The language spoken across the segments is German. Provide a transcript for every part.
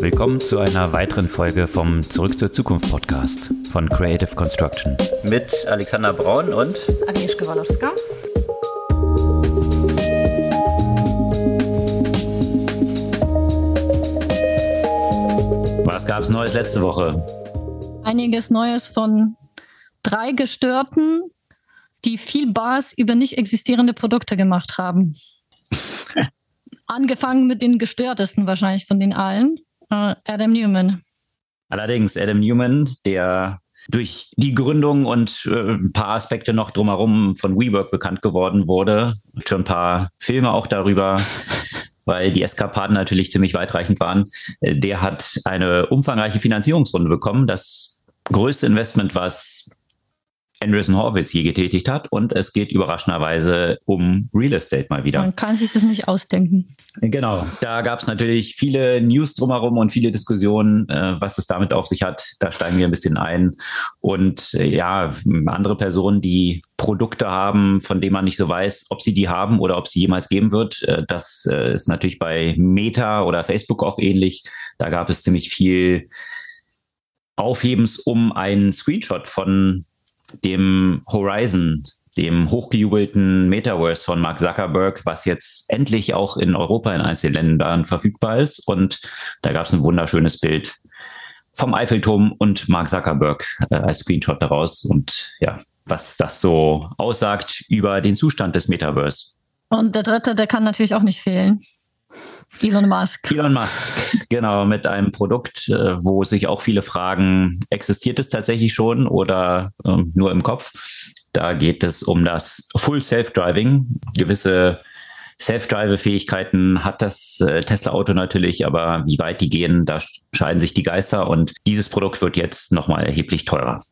Willkommen zu einer weiteren Folge vom Zurück zur Zukunft Podcast von Creative Construction. Mit Alexander Braun und Agnieszka Walowska. Was gab es Neues letzte Woche? Einiges Neues von drei Gestörten, die viel Bars über nicht existierende Produkte gemacht haben. Angefangen mit den gestörtesten wahrscheinlich von den allen, Adam Newman. Allerdings Adam Newman, der durch die Gründung und äh, ein paar Aspekte noch drumherum von WeWork bekannt geworden wurde. Schon ein paar Filme auch darüber, weil die Eskapaden natürlich ziemlich weitreichend waren. Äh, der hat eine umfangreiche Finanzierungsrunde bekommen. Das größte Investment, was Andreessen Horwitz je getätigt hat. Und es geht überraschenderweise um Real Estate mal wieder. Man kann sich das nicht ausdenken. Genau, da gab es natürlich viele News drumherum und viele Diskussionen, äh, was es damit auf sich hat. Da steigen wir ein bisschen ein. Und äh, ja, andere Personen, die Produkte haben, von denen man nicht so weiß, ob sie die haben oder ob sie jemals geben wird. Äh, das äh, ist natürlich bei Meta oder Facebook auch ähnlich. Da gab es ziemlich viel Aufhebens um einen Screenshot von dem Horizon, dem hochgejubelten Metaverse von Mark Zuckerberg, was jetzt endlich auch in Europa in einzelnen Ländern verfügbar ist. Und da gab es ein wunderschönes Bild vom Eiffelturm und Mark Zuckerberg äh, als Screenshot daraus. Und ja, was das so aussagt über den Zustand des Metaverse. Und der dritte, der kann natürlich auch nicht fehlen. Elon Musk. Elon Musk, genau, mit einem Produkt, äh, wo sich auch viele fragen, existiert es tatsächlich schon oder ähm, nur im Kopf? Da geht es um das Full Self-Driving. Gewisse Self-Drive-Fähigkeiten hat das äh, Tesla-Auto natürlich, aber wie weit die gehen, da scheiden sich die Geister und dieses Produkt wird jetzt nochmal erheblich teurer.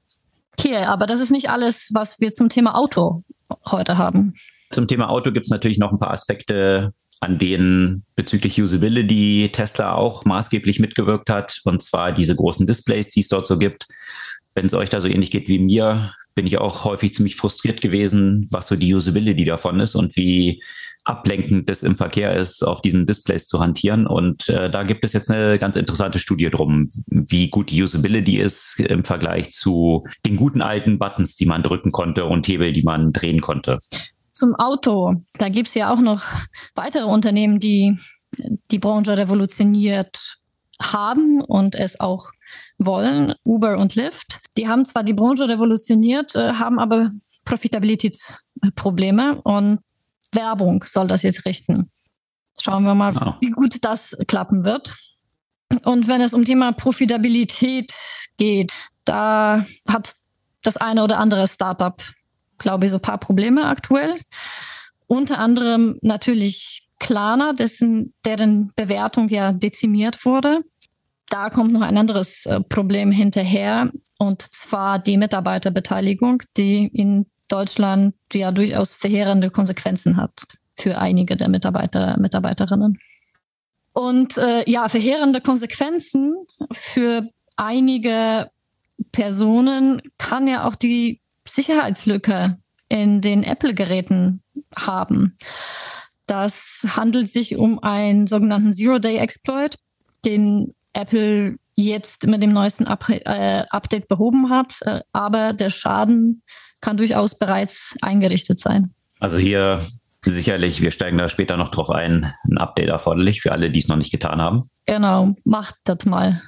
Okay, aber das ist nicht alles, was wir zum Thema Auto heute haben. Zum Thema Auto gibt es natürlich noch ein paar Aspekte, an denen bezüglich Usability Tesla auch maßgeblich mitgewirkt hat, und zwar diese großen Displays, die es dort so gibt. Wenn es euch da so ähnlich geht wie mir, bin ich auch häufig ziemlich frustriert gewesen, was so die Usability davon ist und wie ablenkend das im Verkehr ist, auf diesen Displays zu hantieren. Und äh, da gibt es jetzt eine ganz interessante Studie drum, wie gut die Usability ist im Vergleich zu den guten alten Buttons, die man drücken konnte und Hebel, die man drehen konnte zum Auto. Da gibt es ja auch noch weitere Unternehmen, die die Branche revolutioniert haben und es auch wollen, Uber und Lyft. Die haben zwar die Branche revolutioniert, äh, haben aber Profitabilitätsprobleme und Werbung soll das jetzt richten. Schauen wir mal, oh. wie gut das klappen wird. Und wenn es um Thema Profitabilität geht, da hat das eine oder andere Startup glaube ich, so ein paar Probleme aktuell. Unter anderem natürlich Klarna, dessen, deren Bewertung ja dezimiert wurde. Da kommt noch ein anderes äh, Problem hinterher, und zwar die Mitarbeiterbeteiligung, die in Deutschland ja durchaus verheerende Konsequenzen hat für einige der Mitarbeiter, Mitarbeiterinnen. Und äh, ja, verheerende Konsequenzen für einige Personen kann ja auch die Sicherheitslücke in den Apple-Geräten haben. Das handelt sich um einen sogenannten Zero-Day-Exploit, den Apple jetzt mit dem neuesten Up äh, Update behoben hat, äh, aber der Schaden kann durchaus bereits eingerichtet sein. Also hier sicherlich, wir steigen da später noch drauf ein, ein Update erforderlich für alle, die es noch nicht getan haben. Genau, macht das mal.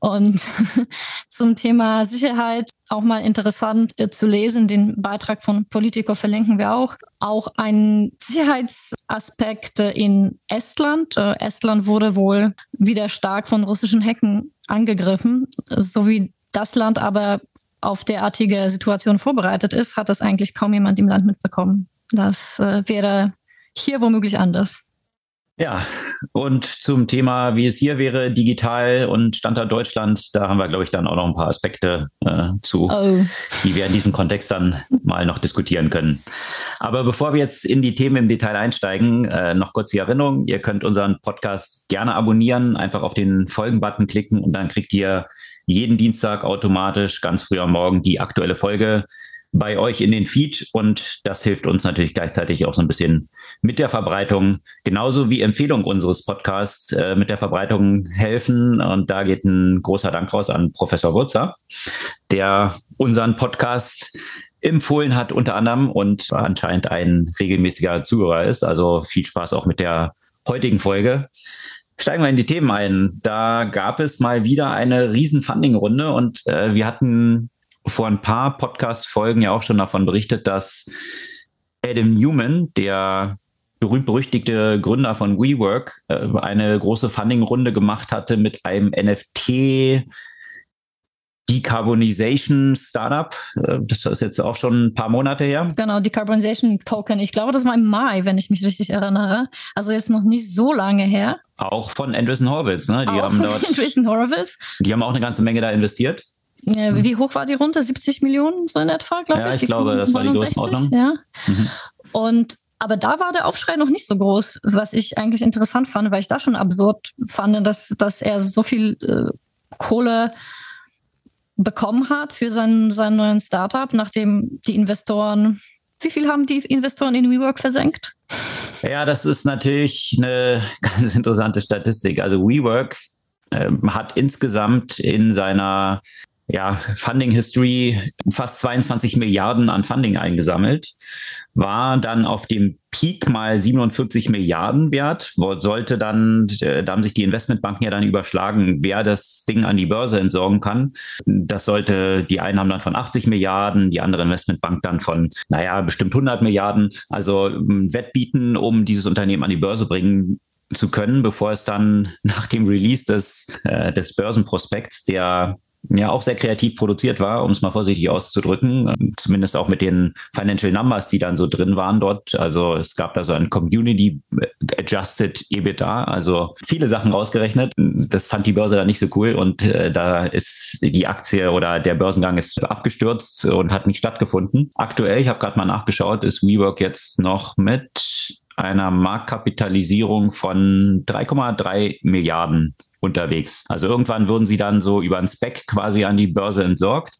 Und zum Thema Sicherheit auch mal interessant äh, zu lesen. Den Beitrag von Politico verlinken wir auch. Auch ein Sicherheitsaspekt äh, in Estland. Äh, Estland wurde wohl wieder stark von russischen Hacken angegriffen. So wie das Land aber auf derartige Situation vorbereitet ist, hat das eigentlich kaum jemand im Land mitbekommen. Das wäre hier womöglich anders. Ja, und zum Thema, wie es hier wäre, digital und Standort Deutschland, da haben wir, glaube ich, dann auch noch ein paar Aspekte äh, zu, oh. die wir in diesem Kontext dann mal noch diskutieren können. Aber bevor wir jetzt in die Themen im Detail einsteigen, äh, noch kurz die Erinnerung, ihr könnt unseren Podcast gerne abonnieren, einfach auf den Folgen-Button klicken und dann kriegt ihr jeden Dienstag automatisch ganz früh am Morgen die aktuelle Folge bei euch in den Feed und das hilft uns natürlich gleichzeitig auch so ein bisschen mit der Verbreitung, genauso wie Empfehlung unseres Podcasts äh, mit der Verbreitung helfen. Und da geht ein großer Dank raus an Professor Wurzer, der unseren Podcast empfohlen hat unter anderem und anscheinend ein regelmäßiger Zuhörer ist. Also viel Spaß auch mit der heutigen Folge. Steigen wir in die Themen ein. Da gab es mal wieder eine riesen Funding-Runde und äh, wir hatten vor ein paar Podcast-Folgen ja auch schon davon berichtet, dass Adam Newman, der berühmt-berüchtigte Gründer von WeWork, äh, eine große Funding-Runde gemacht hatte mit einem NFT Decarbonization Startup. Äh, das ist jetzt auch schon ein paar Monate her. Genau, Decarbonization Token. Ich glaube, das war im Mai, wenn ich mich richtig erinnere. Also jetzt noch nicht so lange her. Auch von Andreessen Horowitz. Ne? Die auch haben dort, Andreessen Horowitz. Die haben auch eine ganze Menge da investiert. Wie hoch war die Runde? 70 Millionen so in etwa, glaube ich? Ja, ich glaube, das war die Größenordnung. Ja. Mhm. Und aber da war der Aufschrei noch nicht so groß, was ich eigentlich interessant fand, weil ich da schon absurd fand, dass, dass er so viel äh, Kohle bekommen hat für seinen, seinen neuen Startup, nachdem die Investoren, wie viel haben die Investoren in WeWork versenkt? Ja, das ist natürlich eine ganz interessante Statistik. Also WeWork äh, hat insgesamt in seiner ja, Funding History fast 22 Milliarden an Funding eingesammelt, war dann auf dem Peak mal 47 Milliarden wert, sollte dann, äh, da haben sich die Investmentbanken ja dann überschlagen, wer das Ding an die Börse entsorgen kann. Das sollte, die einen haben dann von 80 Milliarden, die andere Investmentbank dann von, naja, bestimmt 100 Milliarden. Also ähm, Wettbieten, um dieses Unternehmen an die Börse bringen zu können, bevor es dann nach dem Release des, äh, des Börsenprospekts, der ja auch sehr kreativ produziert war, um es mal vorsichtig auszudrücken. Zumindest auch mit den Financial Numbers, die dann so drin waren dort. Also es gab da so ein Community Adjusted EBITDA, also viele Sachen rausgerechnet. Das fand die Börse dann nicht so cool und äh, da ist die Aktie oder der Börsengang ist abgestürzt und hat nicht stattgefunden. Aktuell, ich habe gerade mal nachgeschaut, ist WeWork jetzt noch mit einer Marktkapitalisierung von 3,3 Milliarden unterwegs. Also irgendwann wurden sie dann so über einen Spec quasi an die Börse entsorgt.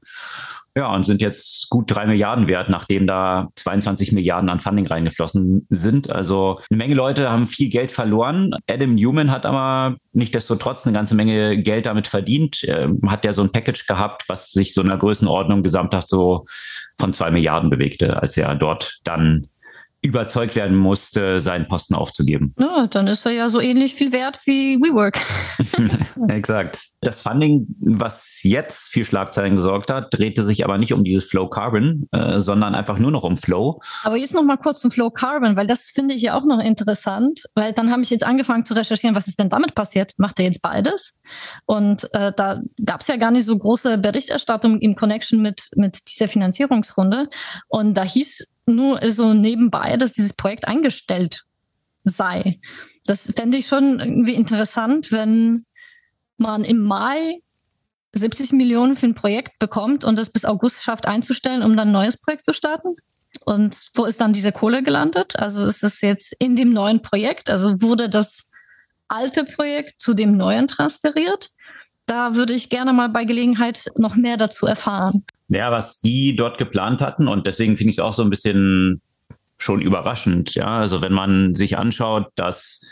Ja, und sind jetzt gut drei Milliarden wert, nachdem da 22 Milliarden an Funding reingeflossen sind. Also eine Menge Leute haben viel Geld verloren. Adam Newman hat aber nichtdestotrotz eine ganze Menge Geld damit verdient. Er hat ja so ein Package gehabt, was sich so in der Größenordnung gesamthaft so von zwei Milliarden bewegte, als er dort dann überzeugt werden musste, seinen Posten aufzugeben. Ja, dann ist er ja so ähnlich viel wert wie WeWork. Exakt. Das Funding, was jetzt für Schlagzeilen gesorgt hat, drehte sich aber nicht um dieses Flow Carbon, äh, sondern einfach nur noch um Flow. Aber jetzt noch mal kurz zum Flow Carbon, weil das finde ich ja auch noch interessant, weil dann habe ich jetzt angefangen zu recherchieren, was ist denn damit passiert? Macht er jetzt beides? Und äh, da gab es ja gar nicht so große Berichterstattung im Connection mit, mit dieser Finanzierungsrunde. Und da hieß nur so nebenbei, dass dieses Projekt eingestellt sei. Das fände ich schon irgendwie interessant, wenn man im Mai 70 Millionen für ein Projekt bekommt und es bis August schafft einzustellen, um dann ein neues Projekt zu starten. Und wo ist dann diese Kohle gelandet? Also ist es jetzt in dem neuen Projekt? Also wurde das alte Projekt zu dem neuen transferiert? Da würde ich gerne mal bei Gelegenheit noch mehr dazu erfahren. Ja, was die dort geplant hatten und deswegen finde ich es auch so ein bisschen schon überraschend. Ja, also wenn man sich anschaut, dass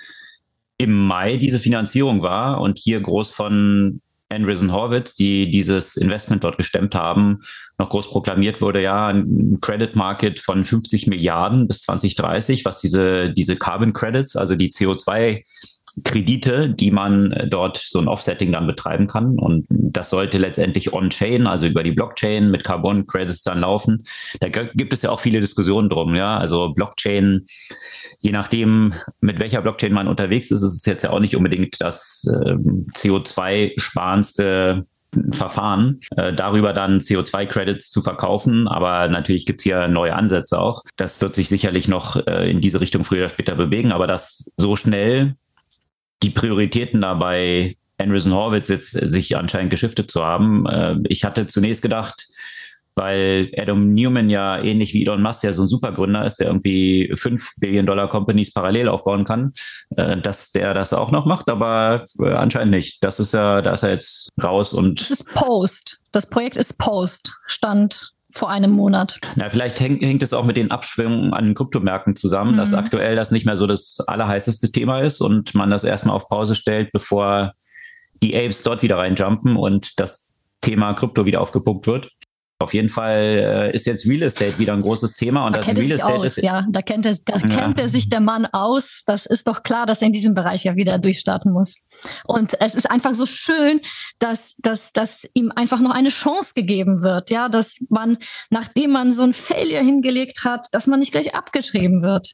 im Mai diese Finanzierung war und hier groß von Andreessen Horwitz, die dieses Investment dort gestemmt haben, noch groß proklamiert wurde, ja, ein Credit Market von 50 Milliarden bis 2030, was diese, diese Carbon Credits, also die CO2 Kredite, die man äh, dort so ein Offsetting dann betreiben kann. Und das sollte letztendlich on-chain, also über die Blockchain mit Carbon Credits dann laufen. Da gibt es ja auch viele Diskussionen drum, ja. Also Blockchain, je nachdem, mit welcher Blockchain man unterwegs ist, ist es jetzt ja auch nicht unbedingt das äh, CO2-sparendste Verfahren, äh, darüber dann CO2-Credits zu verkaufen. Aber natürlich gibt es hier neue Ansätze auch. Das wird sich sicherlich noch äh, in diese Richtung früher oder später bewegen. Aber das so schnell die Prioritäten dabei Andreessen Horwitz jetzt sich anscheinend geschiftet zu haben. Äh, ich hatte zunächst gedacht, weil Adam Newman ja ähnlich wie Elon Musk ja so ein Supergründer ist, der irgendwie fünf Billion Dollar Companies parallel aufbauen kann, äh, dass der das auch noch macht, aber äh, anscheinend nicht. Das ist ja, da ist er jetzt raus und. Das ist Post. Das Projekt ist Post. Stand vor einem Monat. Na, vielleicht hängt, hängt es auch mit den Abschwingungen an den Kryptomärkten zusammen, mhm. dass aktuell das nicht mehr so das allerheißeste Thema ist und man das erstmal auf Pause stellt, bevor die Apes dort wieder reinjumpen und das Thema Krypto wieder aufgepumpt wird. Auf jeden Fall äh, ist jetzt Real Estate wieder ein großes Thema und da das kennt Real Estate aus, ist ja, da kennt er, da ja. kennt er sich der Mann aus. Das ist doch klar, dass er in diesem Bereich ja wieder durchstarten muss. Und es ist einfach so schön, dass, dass, dass ihm einfach noch eine Chance gegeben wird, ja, dass man, nachdem man so ein Failure hingelegt hat, dass man nicht gleich abgeschrieben wird.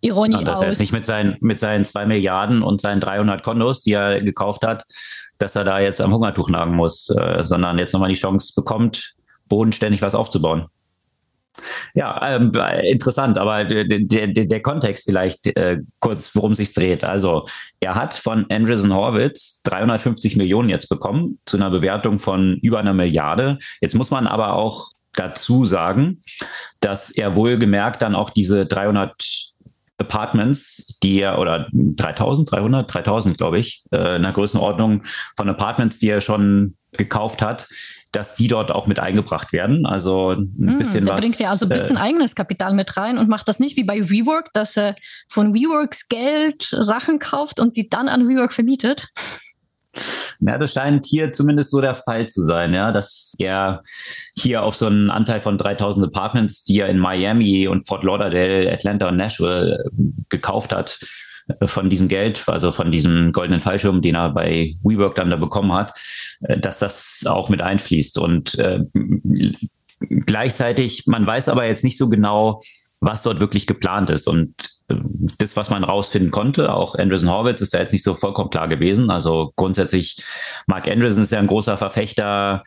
Ironie ja, dass aus. er jetzt nicht mit seinen, mit seinen zwei Milliarden und seinen 300 Kondos, die er gekauft hat, dass er da jetzt am Hungertuch nagen muss, äh, sondern jetzt nochmal die Chance bekommt, bodenständig was aufzubauen. Ja, ähm, interessant, aber der, der, der Kontext vielleicht äh, kurz, worum sich dreht. Also er hat von Andreessen Horwitz 350 Millionen jetzt bekommen zu einer Bewertung von über einer Milliarde. Jetzt muss man aber auch dazu sagen, dass er wohlgemerkt dann auch diese 300 Apartments, die er, oder 3000, 300, 3000, glaube ich, äh, in der Größenordnung von Apartments, die er schon gekauft hat, dass die dort auch mit eingebracht werden. Also ein hm, bisschen der was. bringt ja also ein bisschen äh, eigenes Kapital mit rein und macht das nicht wie bei WeWork, dass er von WeWorks Geld Sachen kauft und sie dann an WeWork vermietet. Ja, das scheint hier zumindest so der Fall zu sein, ja, dass er hier auf so einen Anteil von 3000 Apartments, die er in Miami und Fort Lauderdale, Atlanta und Nashville äh, gekauft hat, äh, von diesem Geld, also von diesem goldenen Fallschirm, den er bei WeWork dann da bekommen hat, äh, dass das auch mit einfließt. Und äh, gleichzeitig, man weiß aber jetzt nicht so genau, was dort wirklich geplant ist. Und äh, das, was man rausfinden konnte, auch Andreessen Horwitz ist da jetzt nicht so vollkommen klar gewesen. Also grundsätzlich, Mark Andreessen ist ja ein großer Verfechter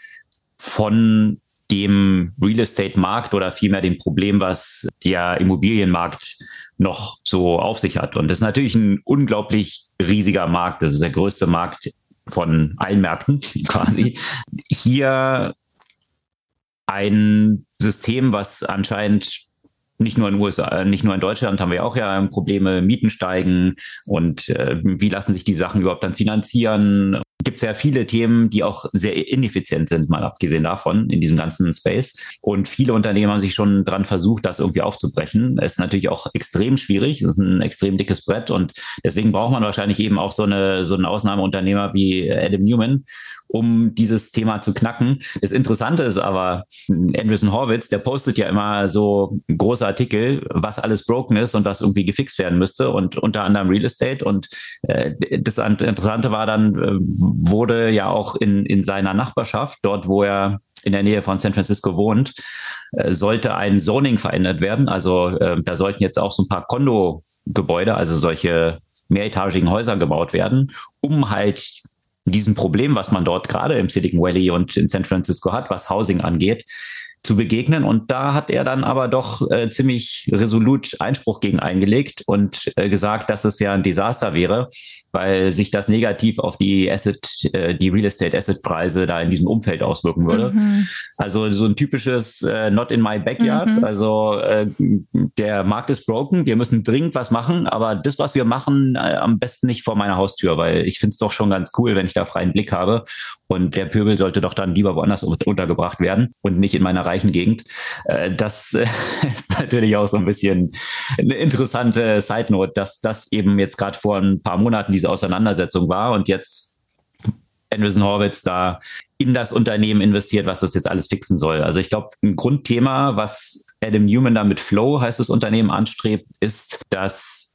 von dem Real Estate Markt oder vielmehr dem Problem, was der Immobilienmarkt noch so auf sich hat. Und das ist natürlich ein unglaublich riesiger Markt. Das ist der größte Markt von allen Märkten quasi. Hier ein System, was anscheinend nicht nur in USA, nicht nur in Deutschland haben wir auch ja Probleme, Mieten steigen und äh, wie lassen sich die Sachen überhaupt dann finanzieren gibt es ja viele Themen, die auch sehr ineffizient sind, mal abgesehen davon, in diesem ganzen Space. Und viele Unternehmen haben sich schon dran versucht, das irgendwie aufzubrechen. Es ist natürlich auch extrem schwierig. Es ist ein extrem dickes Brett und deswegen braucht man wahrscheinlich eben auch so eine, so einen Ausnahmeunternehmer wie Adam Newman, um dieses Thema zu knacken. Das Interessante ist aber, Andreessen Horwitz, der postet ja immer so große Artikel, was alles broken ist und was irgendwie gefixt werden müsste und unter anderem Real Estate. Und äh, das Interessante war dann, äh, wurde ja auch in, in seiner Nachbarschaft, dort wo er in der Nähe von San Francisco wohnt, äh, sollte ein Zoning verändert werden. Also äh, da sollten jetzt auch so ein paar Kondo-Gebäude, also solche mehretagigen Häuser gebaut werden, um halt diesem Problem, was man dort gerade im Silicon Valley und in San Francisco hat, was Housing angeht, zu begegnen. Und da hat er dann aber doch äh, ziemlich resolut Einspruch gegen eingelegt und äh, gesagt, dass es ja ein Desaster wäre, weil sich das negativ auf die Asset, äh, die Real Estate Asset Preise da in diesem Umfeld auswirken würde. Mhm. Also so ein typisches äh, Not in my backyard. Mhm. Also äh, der Markt ist broken, wir müssen dringend was machen, aber das, was wir machen, äh, am besten nicht vor meiner Haustür, weil ich finde es doch schon ganz cool, wenn ich da freien Blick habe. Und der Pöbel sollte doch dann lieber woanders untergebracht werden und nicht in meiner reichen Gegend. Äh, das äh, ist natürlich auch so ein bisschen eine interessante Side Note, dass das eben jetzt gerade vor ein paar Monaten diese Auseinandersetzung war und jetzt Andreessen Horwitz da in das Unternehmen investiert, was das jetzt alles fixen soll. Also ich glaube, ein Grundthema, was Adam Newman da mit Flow, heißt das Unternehmen, anstrebt, ist, dass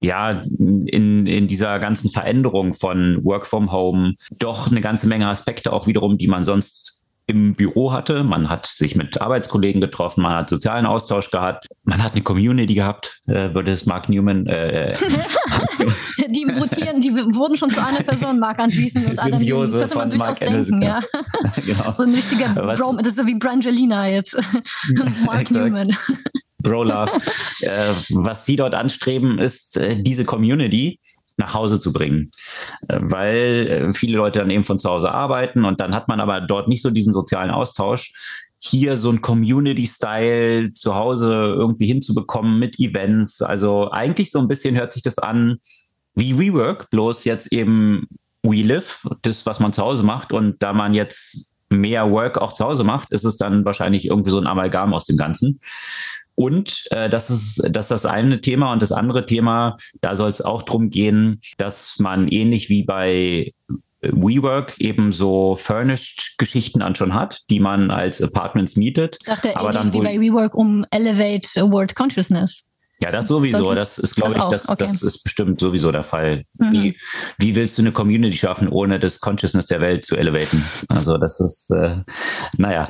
ja, in, in dieser ganzen Veränderung von Work from Home doch eine ganze Menge Aspekte auch wiederum, die man sonst im Büro hatte. Man hat sich mit Arbeitskollegen getroffen, man hat sozialen Austausch gehabt, man hat eine Community gehabt, äh, würde es Mark Newman. Äh, äh die mutieren, die wurden schon zu einer Person, Mark Andreessen und Adam Newman. Könnte man durchaus Mark denken, ja. genau. So ein richtiger Bro, das ist so wie Brangelina jetzt. Mark Newman. Bro Love. äh, was sie dort anstreben, ist äh, diese Community nach Hause zu bringen, äh, weil äh, viele Leute dann eben von zu Hause arbeiten und dann hat man aber dort nicht so diesen sozialen Austausch. Hier so ein Community-Style zu Hause irgendwie hinzubekommen mit Events. Also eigentlich so ein bisschen hört sich das an wie WeWork, bloß jetzt eben WeLive, das, was man zu Hause macht. Und da man jetzt mehr Work auch zu Hause macht, ist es dann wahrscheinlich irgendwie so ein Amalgam aus dem Ganzen. Und äh, das ist das, ist das eine Thema. Und das andere Thema, da soll es auch drum gehen, dass man ähnlich wie bei WeWork eben so Furnished-Geschichten dann schon hat, die man als Apartments mietet. Ich dachte, aber dann wie bei WeWork um Elevate World Consciousness. Ja, das sowieso. Das ist, glaube ich, das, okay. das ist bestimmt sowieso der Fall. Mhm. Wie, wie willst du eine Community schaffen, ohne das Consciousness der Welt zu elevaten? Also das ist, äh, naja,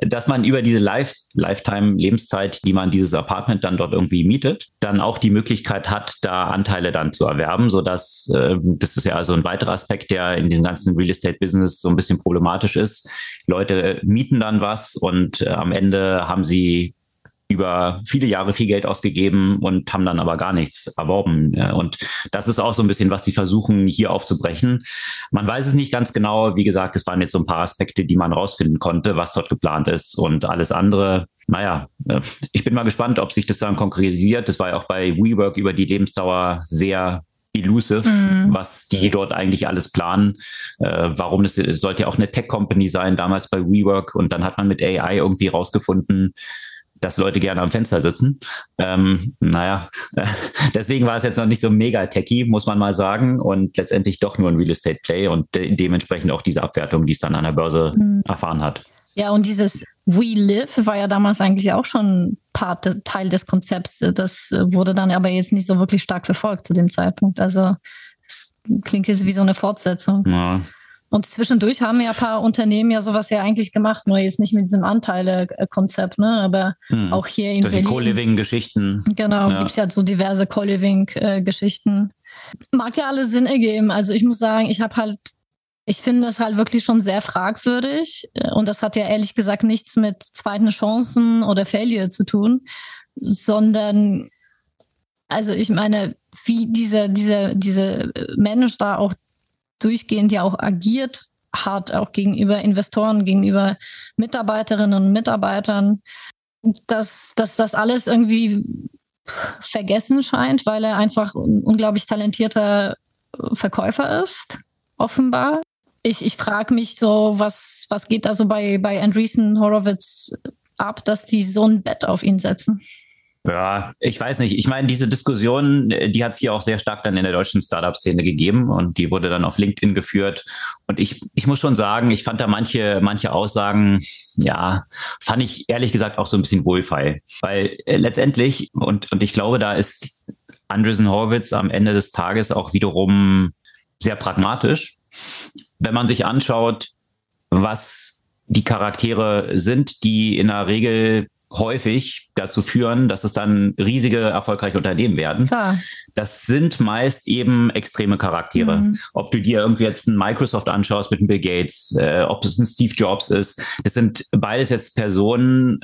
dass man über diese Life, Lifetime-Lebenszeit, die man dieses Apartment dann dort irgendwie mietet, dann auch die Möglichkeit hat, da Anteile dann zu erwerben, sodass, äh, das ist ja also ein weiterer Aspekt, der in diesem ganzen Real Estate-Business so ein bisschen problematisch ist. Leute mieten dann was und äh, am Ende haben sie über viele Jahre viel Geld ausgegeben und haben dann aber gar nichts erworben. Und das ist auch so ein bisschen, was die versuchen, hier aufzubrechen. Man weiß es nicht ganz genau. Wie gesagt, es waren jetzt so ein paar Aspekte, die man rausfinden konnte, was dort geplant ist und alles andere. Naja, äh, ich bin mal gespannt, ob sich das dann konkretisiert. Das war ja auch bei WeWork über die Lebensdauer sehr elusive, mhm. was die dort eigentlich alles planen. Äh, warum es, es sollte ja auch eine Tech-Company sein, damals bei WeWork. Und dann hat man mit AI irgendwie rausgefunden, dass Leute gerne am Fenster sitzen. Ähm, naja, deswegen war es jetzt noch nicht so mega techy, muss man mal sagen. Und letztendlich doch nur ein Real Estate Play und de dementsprechend auch diese Abwertung, die es dann an der Börse mhm. erfahren hat. Ja, und dieses We Live war ja damals eigentlich auch schon Part, Teil des Konzepts. Das wurde dann aber jetzt nicht so wirklich stark verfolgt zu dem Zeitpunkt. Also klingt jetzt wie so eine Fortsetzung. Ja. Und zwischendurch haben ja ein paar Unternehmen ja sowas ja eigentlich gemacht, nur jetzt nicht mit diesem Anteile-Konzept, ne? aber hm. auch hier in Solche Co-Living-Geschichten. Genau, ja. gibt es ja so diverse Co-Living-Geschichten. Mag ja alle Sinn ergeben. Also ich muss sagen, ich habe halt, ich finde das halt wirklich schon sehr fragwürdig. Und das hat ja ehrlich gesagt nichts mit zweiten Chancen oder Failure zu tun, sondern also ich meine, wie diese, diese, diese Mensch da auch durchgehend ja auch agiert hat, auch gegenüber Investoren, gegenüber Mitarbeiterinnen und Mitarbeitern, dass, dass das alles irgendwie vergessen scheint, weil er einfach ein unglaublich talentierter Verkäufer ist, offenbar. Ich, ich frage mich so, was, was geht da so bei, bei Andreessen Horowitz ab, dass die so ein Bett auf ihn setzen? Ja, ich weiß nicht. Ich meine, diese Diskussion, die hat es hier auch sehr stark dann in der deutschen Startup-Szene gegeben und die wurde dann auf LinkedIn geführt. Und ich, ich muss schon sagen, ich fand da manche, manche Aussagen, ja, fand ich ehrlich gesagt auch so ein bisschen wohlfeil. Weil äh, letztendlich, und, und ich glaube, da ist Andreessen Horowitz am Ende des Tages auch wiederum sehr pragmatisch. Wenn man sich anschaut, was die Charaktere sind, die in der Regel häufig dazu führen, dass es dann riesige, erfolgreiche Unternehmen werden. Klar. Das sind meist eben extreme Charaktere. Mhm. Ob du dir irgendwie jetzt ein Microsoft anschaust mit einem Bill Gates, äh, ob es ein Steve Jobs ist, das sind beides jetzt Personen,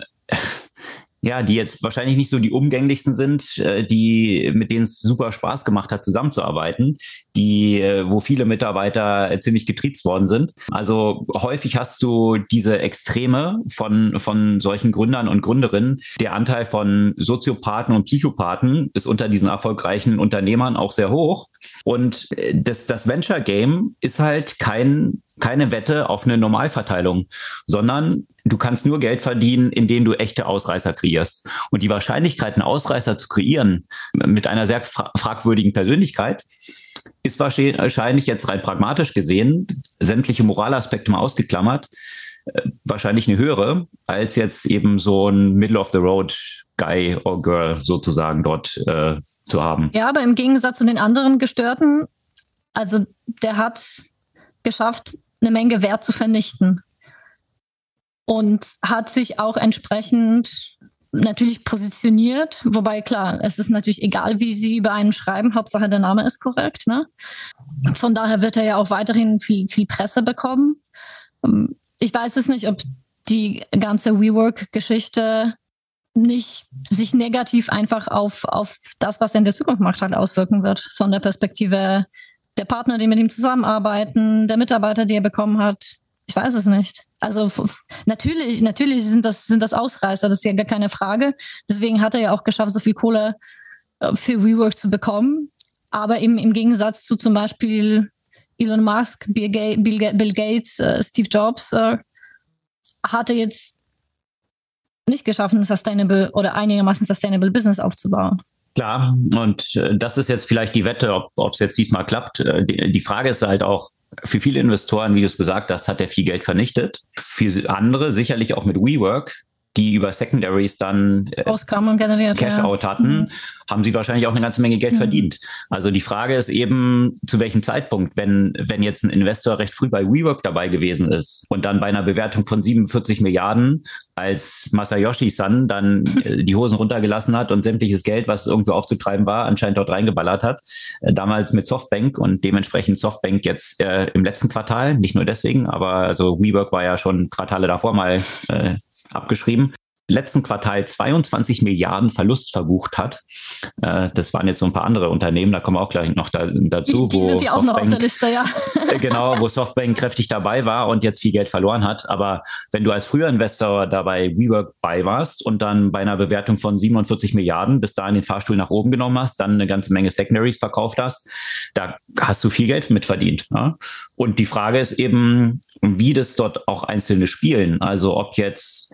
ja, die jetzt wahrscheinlich nicht so die umgänglichsten sind, äh, die, mit denen es super Spaß gemacht hat, zusammenzuarbeiten, die, äh, wo viele Mitarbeiter ziemlich getriezt worden sind. Also häufig hast du diese Extreme von, von solchen Gründern und Gründerinnen. Der Anteil von Soziopathen und Psychopathen ist unter diesen erfolgreichen Unternehmern auch sehr hoch. Und äh, das, das Venture Game ist halt kein keine Wette auf eine Normalverteilung, sondern du kannst nur Geld verdienen, indem du echte Ausreißer kreierst. Und die Wahrscheinlichkeit, einen Ausreißer zu kreieren mit einer sehr fra fragwürdigen Persönlichkeit, ist wahrscheinlich jetzt rein pragmatisch gesehen, sämtliche Moralaspekte mal ausgeklammert, äh, wahrscheinlich eine höhere, als jetzt eben so ein Middle-of-the-Road Guy or Girl sozusagen dort äh, zu haben. Ja, aber im Gegensatz zu den anderen Gestörten, also der hat geschafft, eine Menge Wert zu vernichten. Und hat sich auch entsprechend natürlich positioniert, wobei klar, es ist natürlich egal, wie sie über einen schreiben, Hauptsache der Name ist korrekt. Ne? Von daher wird er ja auch weiterhin viel, viel Presse bekommen. Ähm, ich weiß es nicht, ob die ganze WeWork-Geschichte nicht sich negativ einfach auf, auf das, was er in der Zukunft macht, halt auswirken wird, von der Perspektive der Partner, die mit ihm zusammenarbeiten, der Mitarbeiter, die er bekommen hat. Ich weiß es nicht. Also natürlich, natürlich sind das, sind das Ausreißer, das ist ja gar keine Frage. Deswegen hat er ja auch geschafft, so viel Kohle äh, für WeWork zu bekommen. Aber im, im Gegensatz zu zum Beispiel Elon Musk, Bill, Gates, Bill Gates äh, Steve Jobs, äh, hatte jetzt nicht geschafft, ein sustainable oder einigermaßen sustainable Business aufzubauen. Klar, und äh, das ist jetzt vielleicht die Wette, ob es jetzt diesmal klappt. Äh, die, Frage ist halt auch, für viele Investoren, wie du es gesagt hast, hat er viel Geld vernichtet. Für andere sicherlich auch mit WeWork die über Secondaries dann äh, und generiert, Cash-out ja. hatten, mhm. haben sie wahrscheinlich auch eine ganze Menge Geld mhm. verdient. Also die Frage ist eben, zu welchem Zeitpunkt, wenn, wenn jetzt ein Investor recht früh bei WeWork dabei gewesen ist und dann bei einer Bewertung von 47 Milliarden als Masayoshi-san dann äh, die Hosen runtergelassen hat und sämtliches Geld, was irgendwo aufzutreiben war, anscheinend dort reingeballert hat, äh, damals mit Softbank und dementsprechend Softbank jetzt äh, im letzten Quartal, nicht nur deswegen, aber also WeWork war ja schon Quartale davor mal äh, abgeschrieben letzten Quartal 22 Milliarden Verlust verbucht hat. Äh, das waren jetzt so ein paar andere Unternehmen, da kommen wir auch gleich noch da, dazu. Die, die wo sind ja auch noch auf der Liste, ja. Genau, wo Softbank kräftig dabei war und jetzt viel Geld verloren hat. Aber wenn du als früher Investor dabei WeWork bei warst und dann bei einer Bewertung von 47 Milliarden bis dahin den Fahrstuhl nach oben genommen hast, dann eine ganze Menge Secondaries verkauft hast, da hast du viel Geld mitverdient. Ja? Und die Frage ist eben, wie das dort auch Einzelne spielen. Also ob jetzt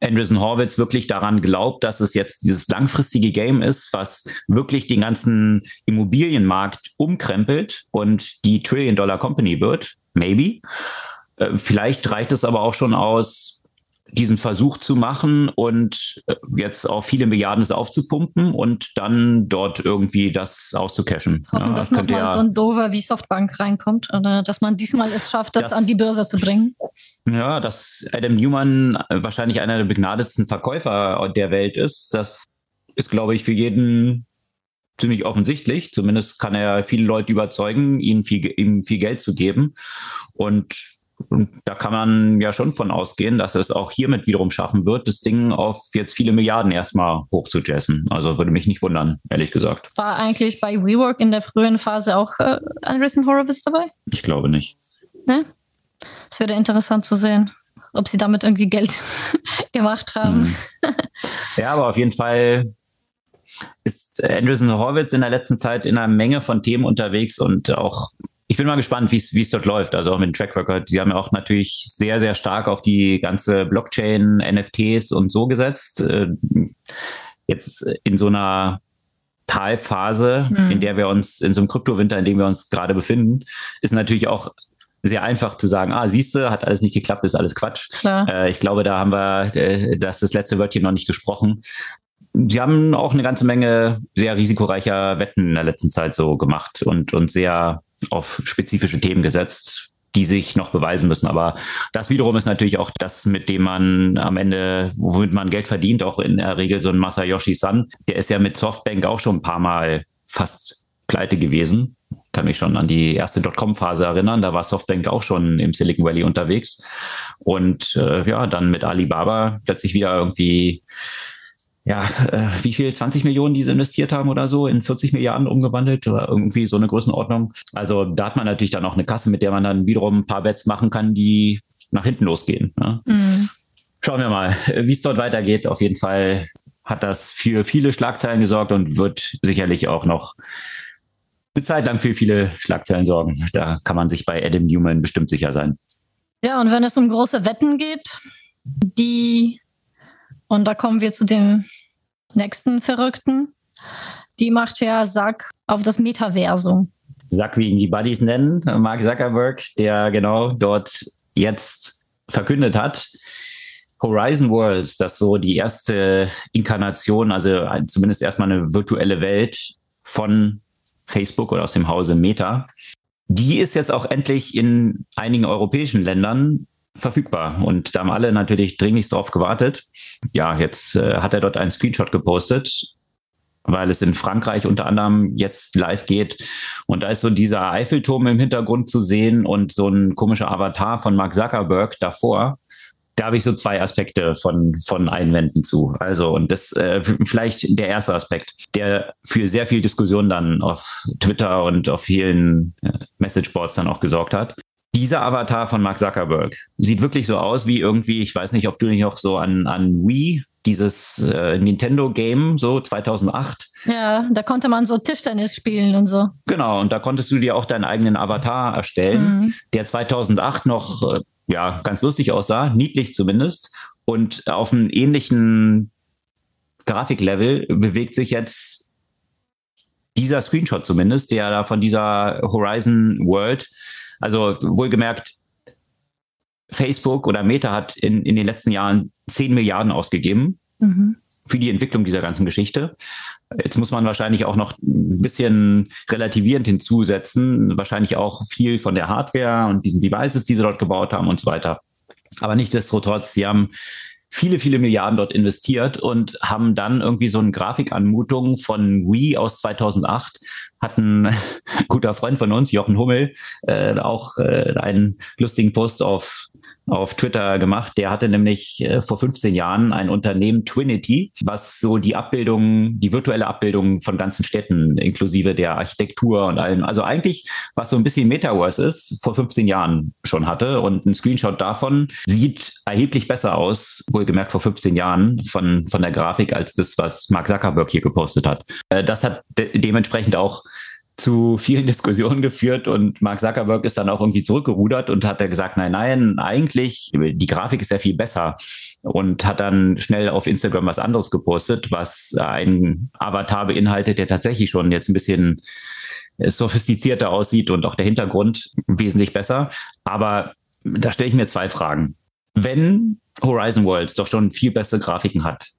Andreessen Horwitz wirklich daran glaubt, dass es jetzt dieses langfristige Game ist, was wirklich den ganzen Immobilienmarkt umkrempelt und die Trillion-Dollar-Company wird. Maybe. Äh, vielleicht reicht es aber auch schon aus, diesen Versuch zu machen und äh, jetzt auch viele Milliarden aufzupumpen und dann dort irgendwie das auszucashen. Hoffen, ja, dass nochmal ja, so ein Dover wie Softbank reinkommt oder dass man diesmal es schafft, das, das, an die Börse zu bringen. Ja, dass Adam Newman wahrscheinlich einer der begnadetsten Verkäufer der Welt ist, das ist, glaube ich, für jeden ziemlich offensichtlich. Zumindest kann er viele Leute überzeugen, ihnen viel, ihm viel Geld zu geben. Und und da kann man ja schon von ausgehen, dass es auch hiermit wiederum schaffen wird, das Ding auf jetzt viele Milliarden erstmal hochzujessen. Also würde mich nicht wundern, ehrlich gesagt. War eigentlich bei WeWork in der frühen Phase auch äh, Andreessen Horowitz dabei? Ich glaube nicht. Ne? Es wäre interessant zu sehen, ob sie damit irgendwie Geld gemacht haben. Hm. Ja, aber auf jeden Fall ist Andreessen Horowitz in der letzten Zeit in einer Menge von Themen unterwegs und auch ich bin mal gespannt, wie es dort läuft. Also auch mit dem Track Record. Die haben ja auch natürlich sehr, sehr stark auf die ganze Blockchain, NFTs und so gesetzt. Äh, jetzt in so einer Talphase, mhm. in der wir uns, in so einem Kryptowinter, in dem wir uns gerade befinden, ist natürlich auch sehr einfach zu sagen, ah, siehst du, hat alles nicht geklappt, ist alles Quatsch. Äh, ich glaube, da haben wir äh, das, das letzte Wörtchen noch nicht gesprochen. Sie haben auch eine ganze Menge sehr risikoreicher Wetten in der letzten Zeit so gemacht und, und sehr auf spezifische Themen gesetzt, die sich noch beweisen müssen. Aber das wiederum ist natürlich auch das, mit dem man am Ende, womit man Geld verdient, auch in der Regel so ein Masayoshi Sun. Der ist ja mit Softbank auch schon ein paar Mal fast pleite gewesen. Kann mich schon an die erste Dotcom-Phase erinnern. Da war Softbank auch schon im Silicon Valley unterwegs. Und äh, ja, dann mit Alibaba plötzlich wieder irgendwie ja, äh, wie viel, 20 Millionen, die sie investiert haben oder so, in 40 Milliarden umgewandelt oder irgendwie so eine Größenordnung. Also da hat man natürlich dann auch eine Kasse, mit der man dann wiederum ein paar Bets machen kann, die nach hinten losgehen. Ne? Mhm. Schauen wir mal, wie es dort weitergeht. Auf jeden Fall hat das für viele Schlagzeilen gesorgt und wird sicherlich auch noch eine Zeit lang für viele Schlagzeilen sorgen. Da kann man sich bei Adam Newman bestimmt sicher sein. Ja, und wenn es um große Wetten geht, die und da kommen wir zu dem nächsten Verrückten. Die macht ja Sack auf das Metaversum. Sack, wie ihn die Buddies nennen, Mark Zuckerberg, der genau dort jetzt verkündet hat, Horizon Worlds, das so die erste Inkarnation, also zumindest erstmal eine virtuelle Welt von Facebook oder aus dem Hause Meta. Die ist jetzt auch endlich in einigen europäischen Ländern verfügbar. Und da haben alle natürlich dringlichst drauf gewartet. Ja, jetzt äh, hat er dort einen Screenshot gepostet, weil es in Frankreich unter anderem jetzt live geht. Und da ist so dieser Eiffelturm im Hintergrund zu sehen und so ein komischer Avatar von Mark Zuckerberg davor. Da habe ich so zwei Aspekte von, von Einwänden zu. Also, und das äh, vielleicht der erste Aspekt, der für sehr viel Diskussion dann auf Twitter und auf vielen äh, Messageboards dann auch gesorgt hat dieser Avatar von Mark Zuckerberg sieht wirklich so aus wie irgendwie, ich weiß nicht, ob du nicht auch so an, an Wii, dieses äh, Nintendo-Game, so 2008. Ja, da konnte man so Tischtennis spielen und so. Genau, und da konntest du dir auch deinen eigenen Avatar erstellen, mhm. der 2008 noch äh, ja ganz lustig aussah, niedlich zumindest. Und auf einem ähnlichen Grafiklevel bewegt sich jetzt dieser Screenshot zumindest, der da von dieser Horizon World, also wohlgemerkt, Facebook oder Meta hat in, in den letzten Jahren 10 Milliarden ausgegeben. Mhm für die Entwicklung dieser ganzen Geschichte. Jetzt muss man wahrscheinlich auch noch ein bisschen relativierend hinzusetzen, wahrscheinlich auch viel von der Hardware und diesen Devices, die sie dort gebaut haben und so weiter. Aber nichtsdestotrotz, sie haben viele, viele Milliarden dort investiert und haben dann irgendwie so eine Grafikanmutung von Wii aus 2008. Hat ein guter Freund von uns, Jochen Hummel, äh, auch äh, einen lustigen Post auf auf Twitter gemacht. Der hatte nämlich äh, vor 15 Jahren ein Unternehmen Twinity, was so die Abbildung, die virtuelle Abbildung von ganzen Städten inklusive der Architektur und allem, also eigentlich was so ein bisschen Metaverse ist, vor 15 Jahren schon hatte. Und ein Screenshot davon sieht erheblich besser aus, wohlgemerkt vor 15 Jahren von, von der Grafik als das, was Mark Zuckerberg hier gepostet hat. Äh, das hat de dementsprechend auch zu vielen Diskussionen geführt und Mark Zuckerberg ist dann auch irgendwie zurückgerudert und hat gesagt, nein, nein, eigentlich, die Grafik ist ja viel besser und hat dann schnell auf Instagram was anderes gepostet, was ein Avatar beinhaltet, der tatsächlich schon jetzt ein bisschen sophistizierter aussieht und auch der Hintergrund wesentlich besser. Aber da stelle ich mir zwei Fragen. Wenn Horizon Worlds doch schon viel bessere Grafiken hat,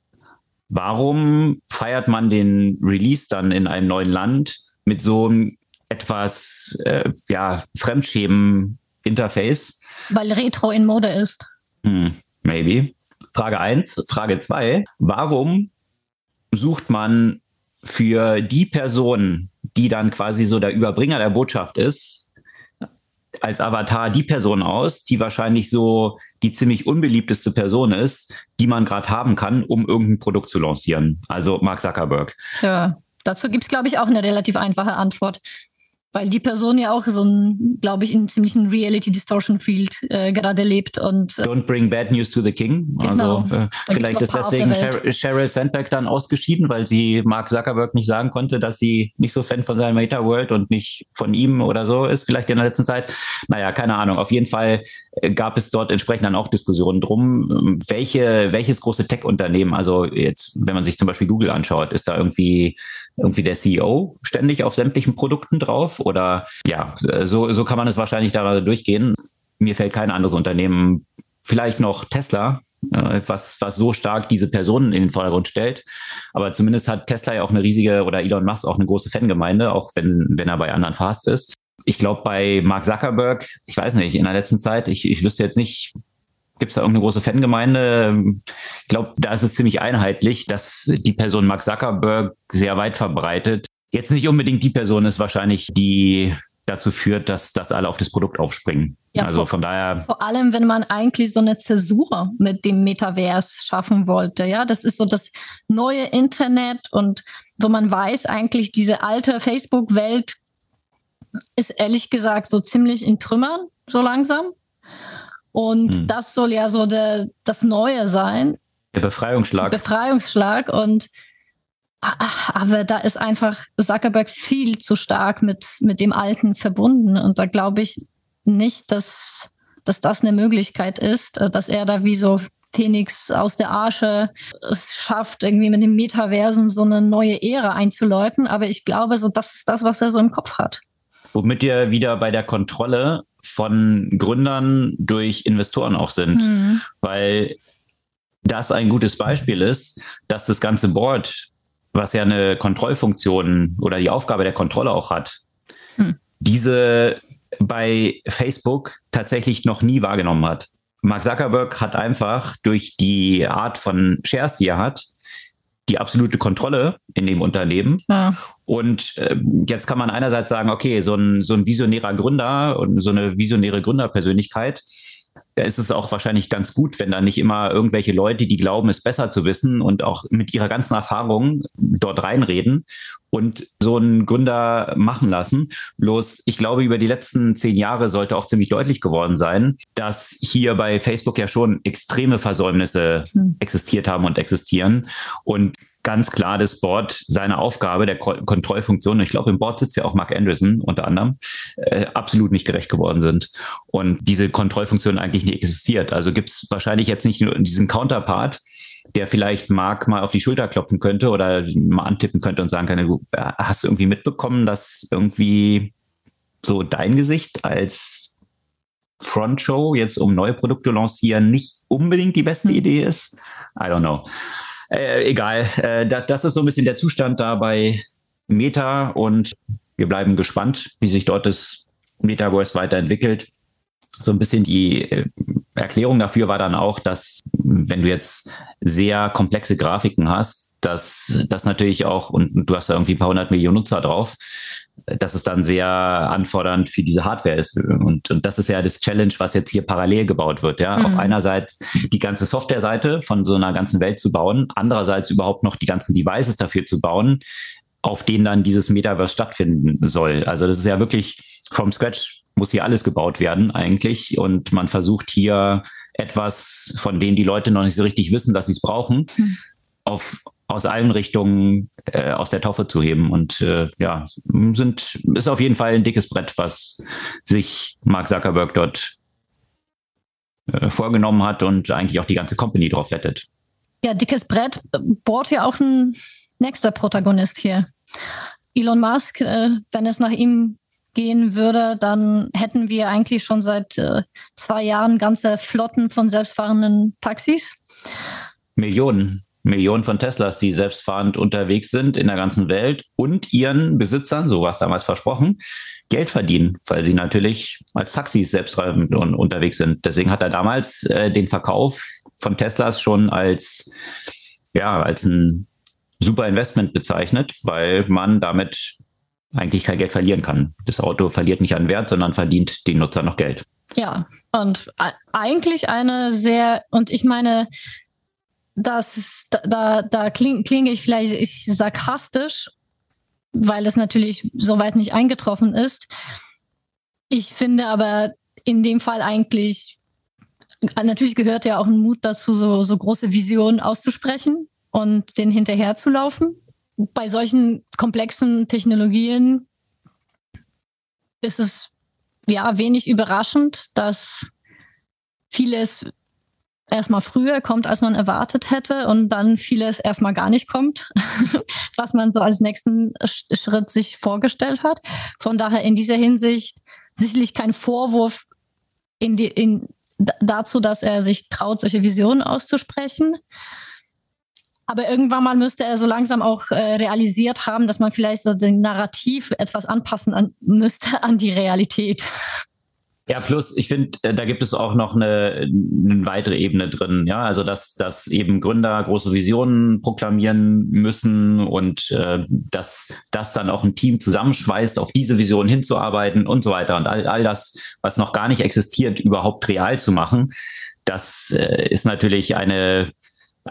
warum feiert man den Release dann in einem neuen Land mit so einem etwas äh, ja, Fremdschämen-Interface. Weil Retro in Mode ist. Hm, maybe. Frage 1. Frage 2. Warum sucht man für die Person, die dann quasi so der Überbringer der Botschaft ist, als Avatar die Person aus, die wahrscheinlich so die ziemlich unbeliebteste Person ist, die man gerade haben kann, um irgendein Produkt zu lancieren. Also Mark Zuckerberg. Ja. Dazu gibt es, glaube ich, auch eine relativ einfache Antwort. Weil die Person ja auch so ein, glaube ich, in ziemlichen Reality Distortion Field äh, gerade lebt und äh, Don't bring bad news to the king. Genau. Also äh, vielleicht ist deswegen Sheryl Sandberg dann ausgeschieden, weil sie Mark Zuckerberg nicht sagen konnte, dass sie nicht so Fan von seinem Meta World und nicht von ihm oder so ist, vielleicht in der letzten Zeit. Naja, keine Ahnung. Auf jeden Fall äh, gab es dort entsprechend dann auch Diskussionen drum, ähm, welche, welches große Tech-Unternehmen, also jetzt, wenn man sich zum Beispiel Google anschaut, ist da irgendwie irgendwie der CEO ständig auf sämtlichen Produkten drauf oder ja, so, so kann man es wahrscheinlich da durchgehen. Mir fällt kein anderes Unternehmen, vielleicht noch Tesla, äh, was, was so stark diese Personen in den Vordergrund stellt. Aber zumindest hat Tesla ja auch eine riesige oder Elon Musk auch eine große Fangemeinde, auch wenn, wenn er bei anderen fast ist. Ich glaube, bei Mark Zuckerberg, ich weiß nicht, in der letzten Zeit, ich, ich wüsste jetzt nicht, Gibt es da irgendeine große Fangemeinde? Ich glaube, da ist es ziemlich einheitlich, dass die Person Mark Zuckerberg sehr weit verbreitet. Jetzt nicht unbedingt die Person ist wahrscheinlich, die dazu führt, dass, dass alle auf das Produkt aufspringen. Ja, also vor, von daher. Vor allem, wenn man eigentlich so eine Zäsur mit dem Metaverse schaffen wollte. Ja, das ist so das neue Internet und wo man weiß, eigentlich diese alte Facebook-Welt ist ehrlich gesagt so ziemlich in Trümmern, so langsam. Und hm. das soll ja so der, das Neue sein. Der Befreiungsschlag. Befreiungsschlag. Und aber da ist einfach Zuckerberg viel zu stark mit, mit dem Alten verbunden. Und da glaube ich nicht, dass, dass das eine Möglichkeit ist, dass er da wie so Phoenix aus der Asche es schafft, irgendwie mit dem Metaversum so eine neue Ära einzuläuten. Aber ich glaube, so das ist das, was er so im Kopf hat. Womit wir wieder bei der Kontrolle von Gründern durch Investoren auch sind, mhm. weil das ein gutes Beispiel ist, dass das ganze Board, was ja eine Kontrollfunktion oder die Aufgabe der Kontrolle auch hat, mhm. diese bei Facebook tatsächlich noch nie wahrgenommen hat. Mark Zuckerberg hat einfach durch die Art von Shares, die er hat, die absolute Kontrolle in dem Unternehmen. Ja. Und äh, jetzt kann man einerseits sagen, okay, so ein, so ein visionärer Gründer und so eine visionäre Gründerpersönlichkeit, da ist es auch wahrscheinlich ganz gut, wenn da nicht immer irgendwelche Leute, die glauben, es besser zu wissen und auch mit ihrer ganzen Erfahrung dort reinreden und so einen Gründer machen lassen. Bloß, ich glaube, über die letzten zehn Jahre sollte auch ziemlich deutlich geworden sein, dass hier bei Facebook ja schon extreme Versäumnisse hm. existiert haben und existieren. Und ganz klar das Board seine Aufgabe der Kontrollfunktion, ich glaube im Board sitzt ja auch Mark Anderson unter anderem, äh, absolut nicht gerecht geworden sind. Und diese Kontrollfunktion eigentlich nicht existiert. Also gibt es wahrscheinlich jetzt nicht nur diesen Counterpart, der vielleicht Mark mal auf die Schulter klopfen könnte oder mal antippen könnte und sagen kann, du hast du irgendwie mitbekommen, dass irgendwie so dein Gesicht als Frontshow jetzt um neue Produkte lancieren nicht unbedingt die beste hm. Idee ist? I don't know. Äh, egal, äh, das, das ist so ein bisschen der Zustand da bei Meta und wir bleiben gespannt, wie sich dort das Metaverse weiterentwickelt. So ein bisschen die äh, Erklärung dafür war dann auch, dass wenn du jetzt sehr komplexe Grafiken hast, dass das natürlich auch, und du hast da irgendwie ein paar hundert Millionen Nutzer drauf, dass es dann sehr anfordernd für diese Hardware ist. Und, und das ist ja das Challenge, was jetzt hier parallel gebaut wird. Ja, mhm. auf einerseits die ganze Software-Seite von so einer ganzen Welt zu bauen, andererseits überhaupt noch die ganzen Devices dafür zu bauen, auf denen dann dieses Metaverse stattfinden soll. Also das ist ja wirklich from scratch muss hier alles gebaut werden eigentlich. Und man versucht hier etwas, von dem die Leute noch nicht so richtig wissen, dass sie es brauchen, mhm. auf, aus allen Richtungen äh, aus der Taufe zu heben. Und äh, ja, sind, ist auf jeden Fall ein dickes Brett, was sich Mark Zuckerberg dort äh, vorgenommen hat und eigentlich auch die ganze Company drauf wettet. Ja, dickes Brett bohrt ja auch ein nächster Protagonist hier. Elon Musk, äh, wenn es nach ihm gehen würde, dann hätten wir eigentlich schon seit äh, zwei Jahren ganze Flotten von selbstfahrenden Taxis. Millionen. Millionen von Teslas, die selbstfahrend unterwegs sind in der ganzen Welt und ihren Besitzern, so war es damals versprochen, Geld verdienen, weil sie natürlich als Taxis selbstfahrend unterwegs sind. Deswegen hat er damals äh, den Verkauf von Teslas schon als ja als ein super Investment bezeichnet, weil man damit eigentlich kein Geld verlieren kann. Das Auto verliert nicht an Wert, sondern verdient den Nutzer noch Geld. Ja, und eigentlich eine sehr, und ich meine, das, da, da klinge kling ich vielleicht sarkastisch, weil es natürlich soweit nicht eingetroffen ist. Ich finde aber in dem Fall eigentlich, natürlich gehört ja auch ein Mut dazu, so, so große Visionen auszusprechen und den hinterher zu laufen. Bei solchen komplexen Technologien ist es ja wenig überraschend, dass vieles erstmal früher kommt, als man erwartet hätte und dann vieles erstmal gar nicht kommt, was man so als nächsten Schritt sich vorgestellt hat. Von daher in dieser Hinsicht sicherlich kein Vorwurf in die, in, dazu, dass er sich traut, solche Visionen auszusprechen. Aber irgendwann mal müsste er so langsam auch äh, realisiert haben, dass man vielleicht so den Narrativ etwas anpassen an, müsste an die Realität. Ja, plus, ich finde, da gibt es auch noch eine, eine weitere Ebene drin. Ja, also dass, dass eben Gründer große Visionen proklamieren müssen und äh, dass das dann auch ein Team zusammenschweißt, auf diese Vision hinzuarbeiten und so weiter. Und all, all das, was noch gar nicht existiert, überhaupt real zu machen. Das äh, ist natürlich eine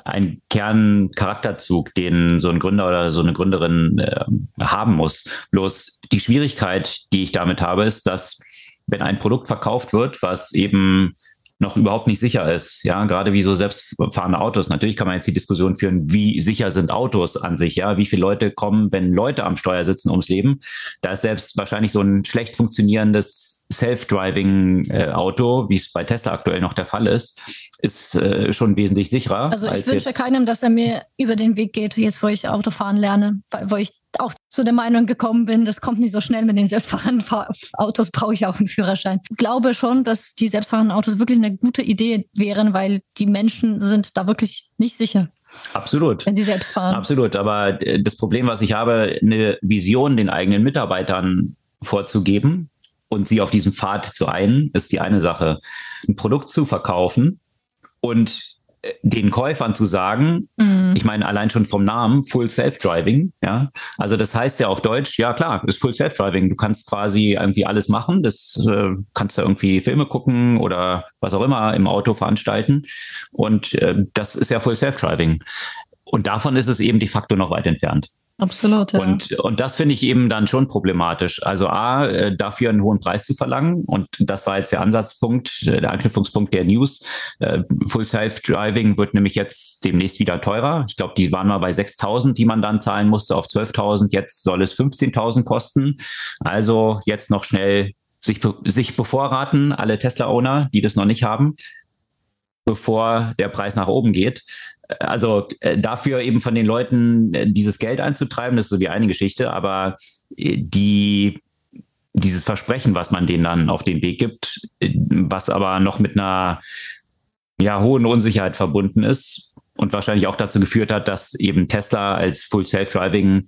ein Kerncharakterzug, den so ein Gründer oder so eine Gründerin äh, haben muss. Bloß die Schwierigkeit, die ich damit habe, ist, dass wenn ein Produkt verkauft wird, was eben noch überhaupt nicht sicher ist. Ja, gerade wie so selbstfahrende Autos. Natürlich kann man jetzt die Diskussion führen, wie sicher sind Autos an sich? Ja, wie viele Leute kommen, wenn Leute am Steuer sitzen, ums Leben? Da ist selbst wahrscheinlich so ein schlecht funktionierendes Self-Driving-Auto, wie es bei Tesla aktuell noch der Fall ist, ist äh, schon wesentlich sicherer. Also ich wünsche keinem, dass er mir über den Weg geht, jetzt wo ich Autofahren lerne, wo ich auch zu der Meinung gekommen bin, das kommt nicht so schnell mit den selbstfahrenden Autos, brauche ich auch einen Führerschein. Ich glaube schon, dass die selbstfahrenden Autos wirklich eine gute Idee wären, weil die Menschen sind da wirklich nicht sicher. Absolut. Wenn sie selbst fahren. Absolut. Aber äh, das Problem, was ich habe, eine Vision den eigenen Mitarbeitern vorzugeben, und sie auf diesem Pfad zu ein, ist die eine Sache. Ein Produkt zu verkaufen und äh, den Käufern zu sagen, mhm. ich meine allein schon vom Namen Full Self-Driving, ja, also das heißt ja auf Deutsch, ja klar, ist Full Self-Driving. Du kannst quasi irgendwie alles machen, das äh, kannst du irgendwie Filme gucken oder was auch immer im Auto veranstalten und äh, das ist ja Full Self-Driving. Und davon ist es eben de facto noch weit entfernt. Absolut. Ja. Und, und das finde ich eben dann schon problematisch. Also A, äh, dafür einen hohen Preis zu verlangen. Und das war jetzt der Ansatzpunkt, äh, der Anknüpfungspunkt der News. Äh, Full Self-Driving wird nämlich jetzt demnächst wieder teurer. Ich glaube, die waren mal bei 6.000, die man dann zahlen musste, auf 12.000. Jetzt soll es 15.000 kosten. Also jetzt noch schnell sich, sich bevorraten, alle Tesla-Owner, die das noch nicht haben bevor der Preis nach oben geht. Also äh, dafür eben von den Leuten äh, dieses Geld einzutreiben, das ist so die eine Geschichte, aber äh, die dieses Versprechen, was man denen dann auf den Weg gibt, was aber noch mit einer ja, hohen Unsicherheit verbunden ist, und wahrscheinlich auch dazu geführt hat, dass eben Tesla als Full Self-Driving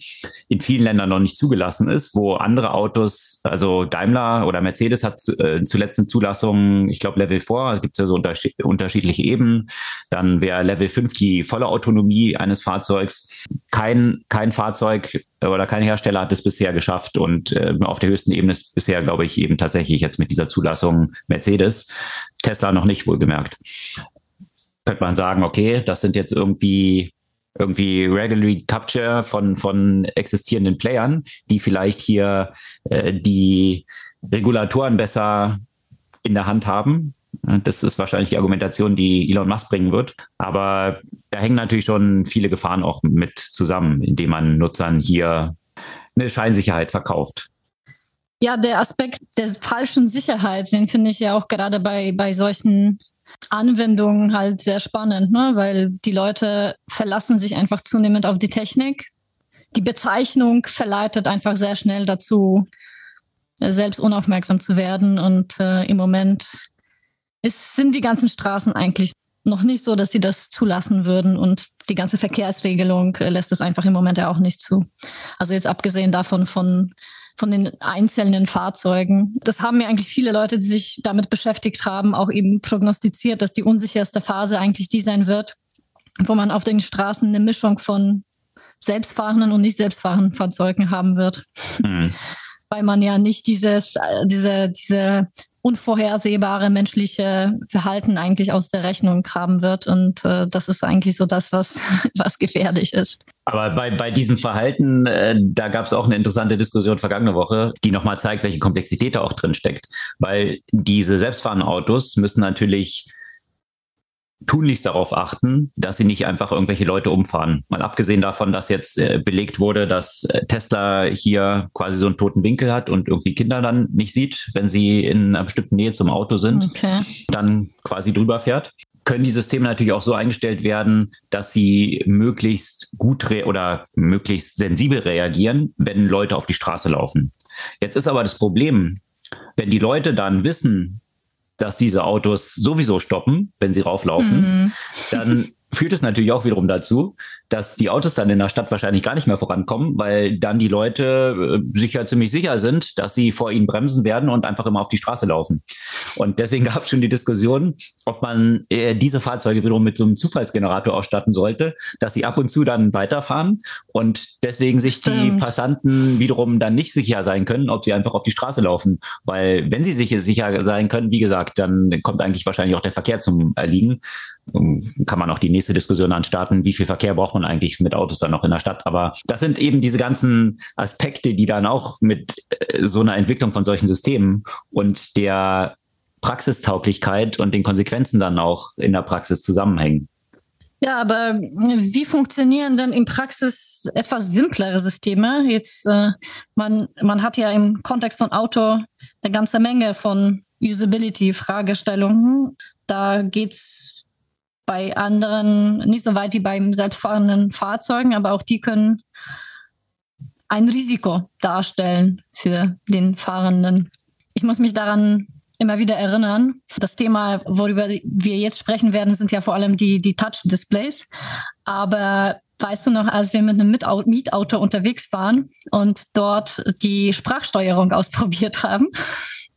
in vielen Ländern noch nicht zugelassen ist, wo andere Autos, also Daimler oder Mercedes hat äh, zuletzt eine Zulassung, ich glaube Level 4, gibt es ja so unterschied unterschiedliche Ebenen. Dann wäre Level 5 die volle Autonomie eines Fahrzeugs. Kein, kein Fahrzeug oder kein Hersteller hat es bisher geschafft und äh, auf der höchsten Ebene ist bisher, glaube ich, eben tatsächlich jetzt mit dieser Zulassung Mercedes. Tesla noch nicht wohlgemerkt könnte man sagen, okay, das sind jetzt irgendwie irgendwie Regulatory Capture von, von existierenden Playern, die vielleicht hier äh, die Regulatoren besser in der Hand haben. Das ist wahrscheinlich die Argumentation, die Elon Musk bringen wird. Aber da hängen natürlich schon viele Gefahren auch mit zusammen, indem man Nutzern hier eine Scheinsicherheit verkauft. Ja, der Aspekt der falschen Sicherheit, den finde ich ja auch gerade bei, bei solchen Anwendungen halt sehr spannend, ne? weil die Leute verlassen sich einfach zunehmend auf die Technik. Die Bezeichnung verleitet einfach sehr schnell dazu, äh, selbst unaufmerksam zu werden. Und äh, im Moment ist, sind die ganzen Straßen eigentlich noch nicht so, dass sie das zulassen würden. Und die ganze Verkehrsregelung äh, lässt es einfach im Moment ja auch nicht zu. Also jetzt abgesehen davon von von den einzelnen Fahrzeugen. Das haben mir eigentlich viele Leute, die sich damit beschäftigt haben, auch eben prognostiziert, dass die unsicherste Phase eigentlich die sein wird, wo man auf den Straßen eine Mischung von selbstfahrenden und nicht selbstfahrenden Fahrzeugen haben wird. Mhm. Weil man ja nicht dieses, äh, diese, diese unvorhersehbare menschliche Verhalten eigentlich aus der Rechnung haben wird. Und äh, das ist eigentlich so das, was, was gefährlich ist. Aber bei, bei diesem Verhalten, äh, da gab es auch eine interessante Diskussion vergangene Woche, die nochmal zeigt, welche Komplexität da auch drin steckt. Weil diese selbstfahrenden Autos müssen natürlich tunlichst darauf achten, dass sie nicht einfach irgendwelche Leute umfahren. Mal abgesehen davon, dass jetzt äh, belegt wurde, dass äh, Tesla hier quasi so einen toten Winkel hat und irgendwie Kinder dann nicht sieht, wenn sie in einer bestimmten Nähe zum Auto sind, okay. dann quasi drüber fährt. Können die Systeme natürlich auch so eingestellt werden, dass sie möglichst gut oder möglichst sensibel reagieren, wenn Leute auf die Straße laufen. Jetzt ist aber das Problem, wenn die Leute dann wissen, dass diese Autos sowieso stoppen, wenn sie rauflaufen, mhm. dann führt es natürlich auch wiederum dazu, dass die Autos dann in der Stadt wahrscheinlich gar nicht mehr vorankommen, weil dann die Leute äh, sich ja ziemlich sicher sind, dass sie vor ihnen bremsen werden und einfach immer auf die Straße laufen. Und deswegen gab es schon die Diskussion, ob man äh, diese Fahrzeuge wiederum mit so einem Zufallsgenerator ausstatten sollte, dass sie ab und zu dann weiterfahren und deswegen sich Stimmt. die Passanten wiederum dann nicht sicher sein können, ob sie einfach auf die Straße laufen. Weil wenn sie sich sicher sein können, wie gesagt, dann kommt eigentlich wahrscheinlich auch der Verkehr zum Erliegen kann man auch die nächste Diskussion anstarten, wie viel Verkehr braucht man eigentlich mit Autos dann noch in der Stadt. Aber das sind eben diese ganzen Aspekte, die dann auch mit äh, so einer Entwicklung von solchen Systemen und der Praxistauglichkeit und den Konsequenzen dann auch in der Praxis zusammenhängen. Ja, aber wie funktionieren denn in Praxis etwas simplere Systeme? Jetzt, äh, man, man hat ja im Kontext von Auto eine ganze Menge von Usability-Fragestellungen. Da geht es bei anderen nicht so weit wie beim selbstfahrenden Fahrzeugen, aber auch die können ein Risiko darstellen für den Fahrenden. Ich muss mich daran immer wieder erinnern. Das Thema, worüber wir jetzt sprechen werden, sind ja vor allem die, die Touch-Displays. Aber weißt du noch, als wir mit einem Mietauto unterwegs waren und dort die Sprachsteuerung ausprobiert haben?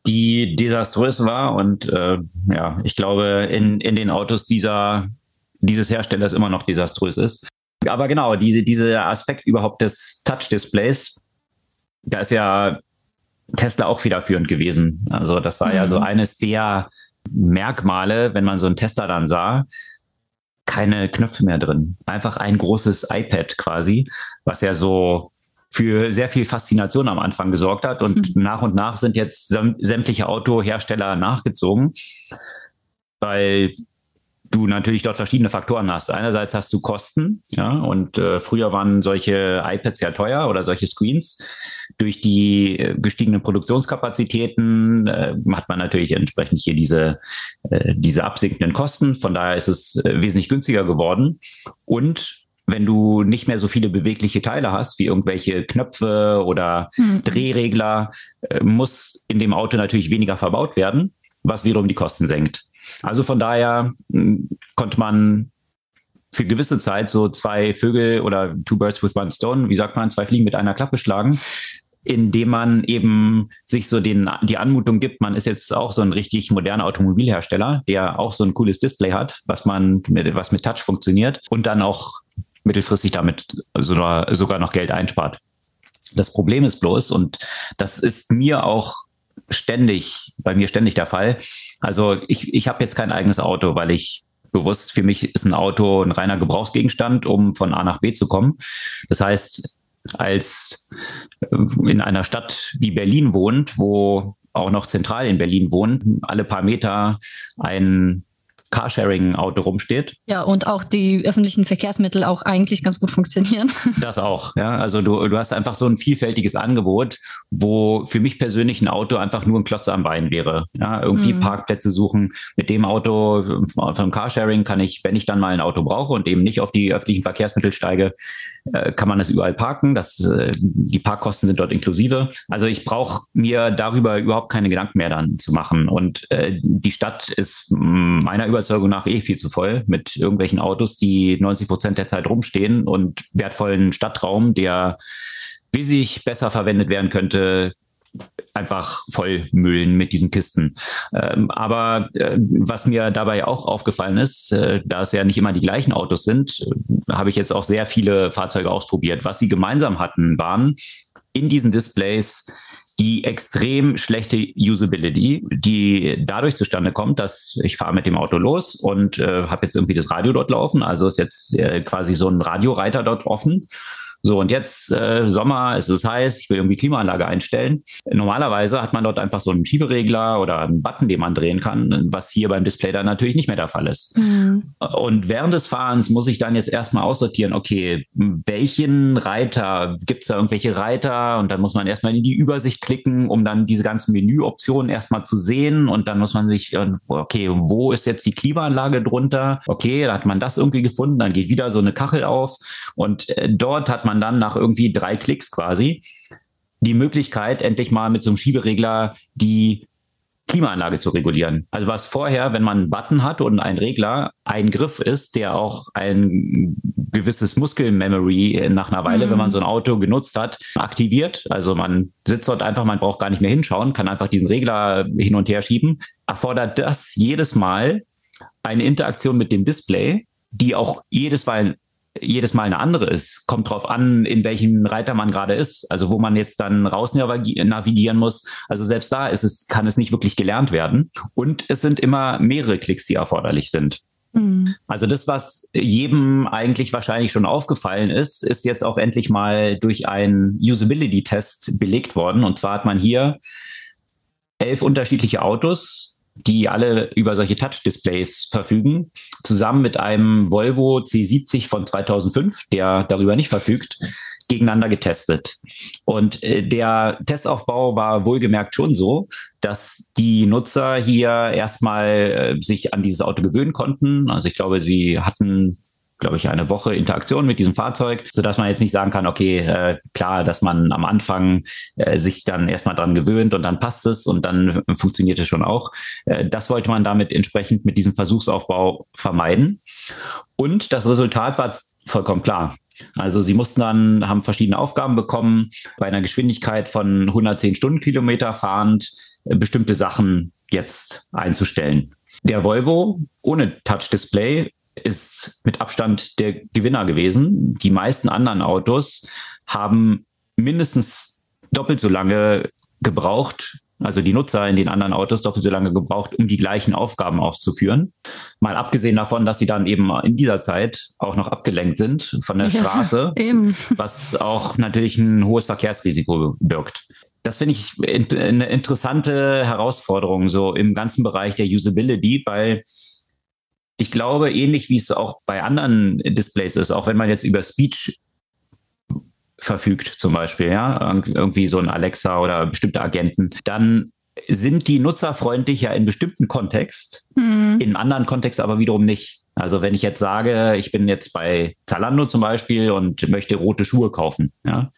Die desaströs war und äh, ja, ich glaube, in, in den Autos dieser, dieses Herstellers immer noch desaströs ist. Aber genau, diese, dieser Aspekt überhaupt des Touch-Displays, da ist ja Tesla auch federführend gewesen. Also das war mhm. ja so mhm. eines der Merkmale, wenn man so einen Tesla dann sah, keine Knöpfe mehr drin. Einfach ein großes iPad quasi, was ja so für sehr viel Faszination am Anfang gesorgt hat. Und mhm. nach und nach sind jetzt sämtliche Autohersteller nachgezogen, weil du natürlich dort verschiedene Faktoren hast. Einerseits hast du Kosten, ja, und äh, früher waren solche iPads ja teuer oder solche Screens. Durch die äh, gestiegenen Produktionskapazitäten äh, hat man natürlich entsprechend hier diese, äh, diese absinkenden Kosten. Von daher ist es äh, wesentlich günstiger geworden. Und wenn du nicht mehr so viele bewegliche Teile hast, wie irgendwelche Knöpfe oder mhm. Drehregler, äh, muss in dem Auto natürlich weniger verbaut werden, was wiederum die Kosten senkt. Also von daher hm, konnte man für gewisse Zeit so zwei Vögel oder two birds with one stone, wie sagt man, zwei Fliegen mit einer Klappe schlagen, indem man eben sich so den, die Anmutung gibt, man ist jetzt auch so ein richtig moderner Automobilhersteller, der auch so ein cooles Display hat, was man mit, was mit Touch funktioniert und dann auch mittelfristig damit sogar, noch Geld einspart. Das Problem ist bloß, und das ist mir auch ständig, bei mir ständig der Fall. Also ich, ich habe jetzt kein eigenes Auto, weil ich bewusst, für mich ist ein Auto ein reiner Gebrauchsgegenstand, um von A nach B zu kommen. Das heißt, als äh, in einer Stadt wie Berlin wohnt, wo auch noch zentral in Berlin wohnt, alle paar Meter ein Carsharing-Auto rumsteht. Ja, und auch die öffentlichen Verkehrsmittel auch eigentlich ganz gut funktionieren. Das auch, ja. Also du, du hast einfach so ein vielfältiges Angebot, wo für mich persönlich ein Auto einfach nur ein Klotz am Bein wäre. Ja, irgendwie mhm. Parkplätze suchen. Mit dem Auto vom Carsharing kann ich, wenn ich dann mal ein Auto brauche und eben nicht auf die öffentlichen Verkehrsmittel steige, äh, kann man das überall parken. Das, äh, die Parkkosten sind dort inklusive. Also ich brauche mir darüber überhaupt keine Gedanken mehr dann zu machen. Und äh, die Stadt ist meiner Überzeugung nach eh viel zu voll mit irgendwelchen Autos, die 90 Prozent der Zeit rumstehen und wertvollen Stadtraum, der wesentlich besser verwendet werden könnte, einfach vollmüllen mit diesen Kisten. Ähm, aber äh, was mir dabei auch aufgefallen ist, äh, da es ja nicht immer die gleichen Autos sind, äh, habe ich jetzt auch sehr viele Fahrzeuge ausprobiert. Was sie gemeinsam hatten, waren in diesen Displays die extrem schlechte Usability, die dadurch zustande kommt, dass ich fahre mit dem Auto los und äh, habe jetzt irgendwie das Radio dort laufen. Also ist jetzt äh, quasi so ein Radioreiter dort offen. So, und jetzt äh, Sommer, es ist heiß, ich will irgendwie Klimaanlage einstellen. Normalerweise hat man dort einfach so einen Schieberegler oder einen Button, den man drehen kann, was hier beim Display dann natürlich nicht mehr der Fall ist. Mhm. Und während des Fahrens muss ich dann jetzt erstmal aussortieren, okay, welchen Reiter, gibt es da irgendwelche Reiter? Und dann muss man erstmal in die Übersicht klicken, um dann diese ganzen Menüoptionen erstmal zu sehen. Und dann muss man sich, äh, okay, wo ist jetzt die Klimaanlage drunter? Okay, da hat man das irgendwie gefunden, dann geht wieder so eine Kachel auf und äh, dort hat man man dann nach irgendwie drei Klicks quasi die Möglichkeit, endlich mal mit so einem Schieberegler die Klimaanlage zu regulieren. Also was vorher, wenn man einen Button hat und einen Regler, ein Griff ist, der auch ein gewisses Muskelmemory nach einer Weile, mhm. wenn man so ein Auto genutzt hat, aktiviert. Also man sitzt dort einfach, man braucht gar nicht mehr hinschauen, kann einfach diesen Regler hin und her schieben. Erfordert das jedes Mal eine Interaktion mit dem Display, die auch jedes Mal jedes Mal eine andere ist. Kommt drauf an, in welchem Reiter man gerade ist. Also wo man jetzt dann raus navigieren muss. Also selbst da ist es, kann es nicht wirklich gelernt werden. Und es sind immer mehrere Klicks, die erforderlich sind. Mhm. Also das, was jedem eigentlich wahrscheinlich schon aufgefallen ist, ist jetzt auch endlich mal durch einen Usability-Test belegt worden. Und zwar hat man hier elf unterschiedliche Autos die alle über solche Touch-Displays verfügen, zusammen mit einem Volvo C70 von 2005, der darüber nicht verfügt, gegeneinander getestet. Und äh, der Testaufbau war wohlgemerkt schon so, dass die Nutzer hier erstmal äh, sich an dieses Auto gewöhnen konnten. Also ich glaube, sie hatten glaube ich, eine Woche Interaktion mit diesem Fahrzeug, so dass man jetzt nicht sagen kann, okay, äh, klar, dass man am Anfang äh, sich dann erstmal dran gewöhnt und dann passt es und dann funktioniert es schon auch. Äh, das wollte man damit entsprechend mit diesem Versuchsaufbau vermeiden. Und das Resultat war vollkommen klar. Also sie mussten dann, haben verschiedene Aufgaben bekommen, bei einer Geschwindigkeit von 110 Stundenkilometer fahrend äh, bestimmte Sachen jetzt einzustellen. Der Volvo ohne Touch-Display ist mit Abstand der Gewinner gewesen. Die meisten anderen Autos haben mindestens doppelt so lange gebraucht, also die Nutzer in den anderen Autos doppelt so lange gebraucht, um die gleichen Aufgaben auszuführen. Mal abgesehen davon, dass sie dann eben in dieser Zeit auch noch abgelenkt sind von der Straße, ja, was auch natürlich ein hohes Verkehrsrisiko birgt. Das finde ich eine interessante Herausforderung so im ganzen Bereich der Usability, weil ich glaube, ähnlich wie es auch bei anderen Displays ist, auch wenn man jetzt über Speech verfügt, zum Beispiel, ja, irgendwie so ein Alexa oder bestimmte Agenten, dann sind die nutzerfreundlich ja in bestimmten Kontext, mhm. in anderen Kontext aber wiederum nicht. Also wenn ich jetzt sage, ich bin jetzt bei Zalando zum Beispiel und möchte rote Schuhe kaufen, ja,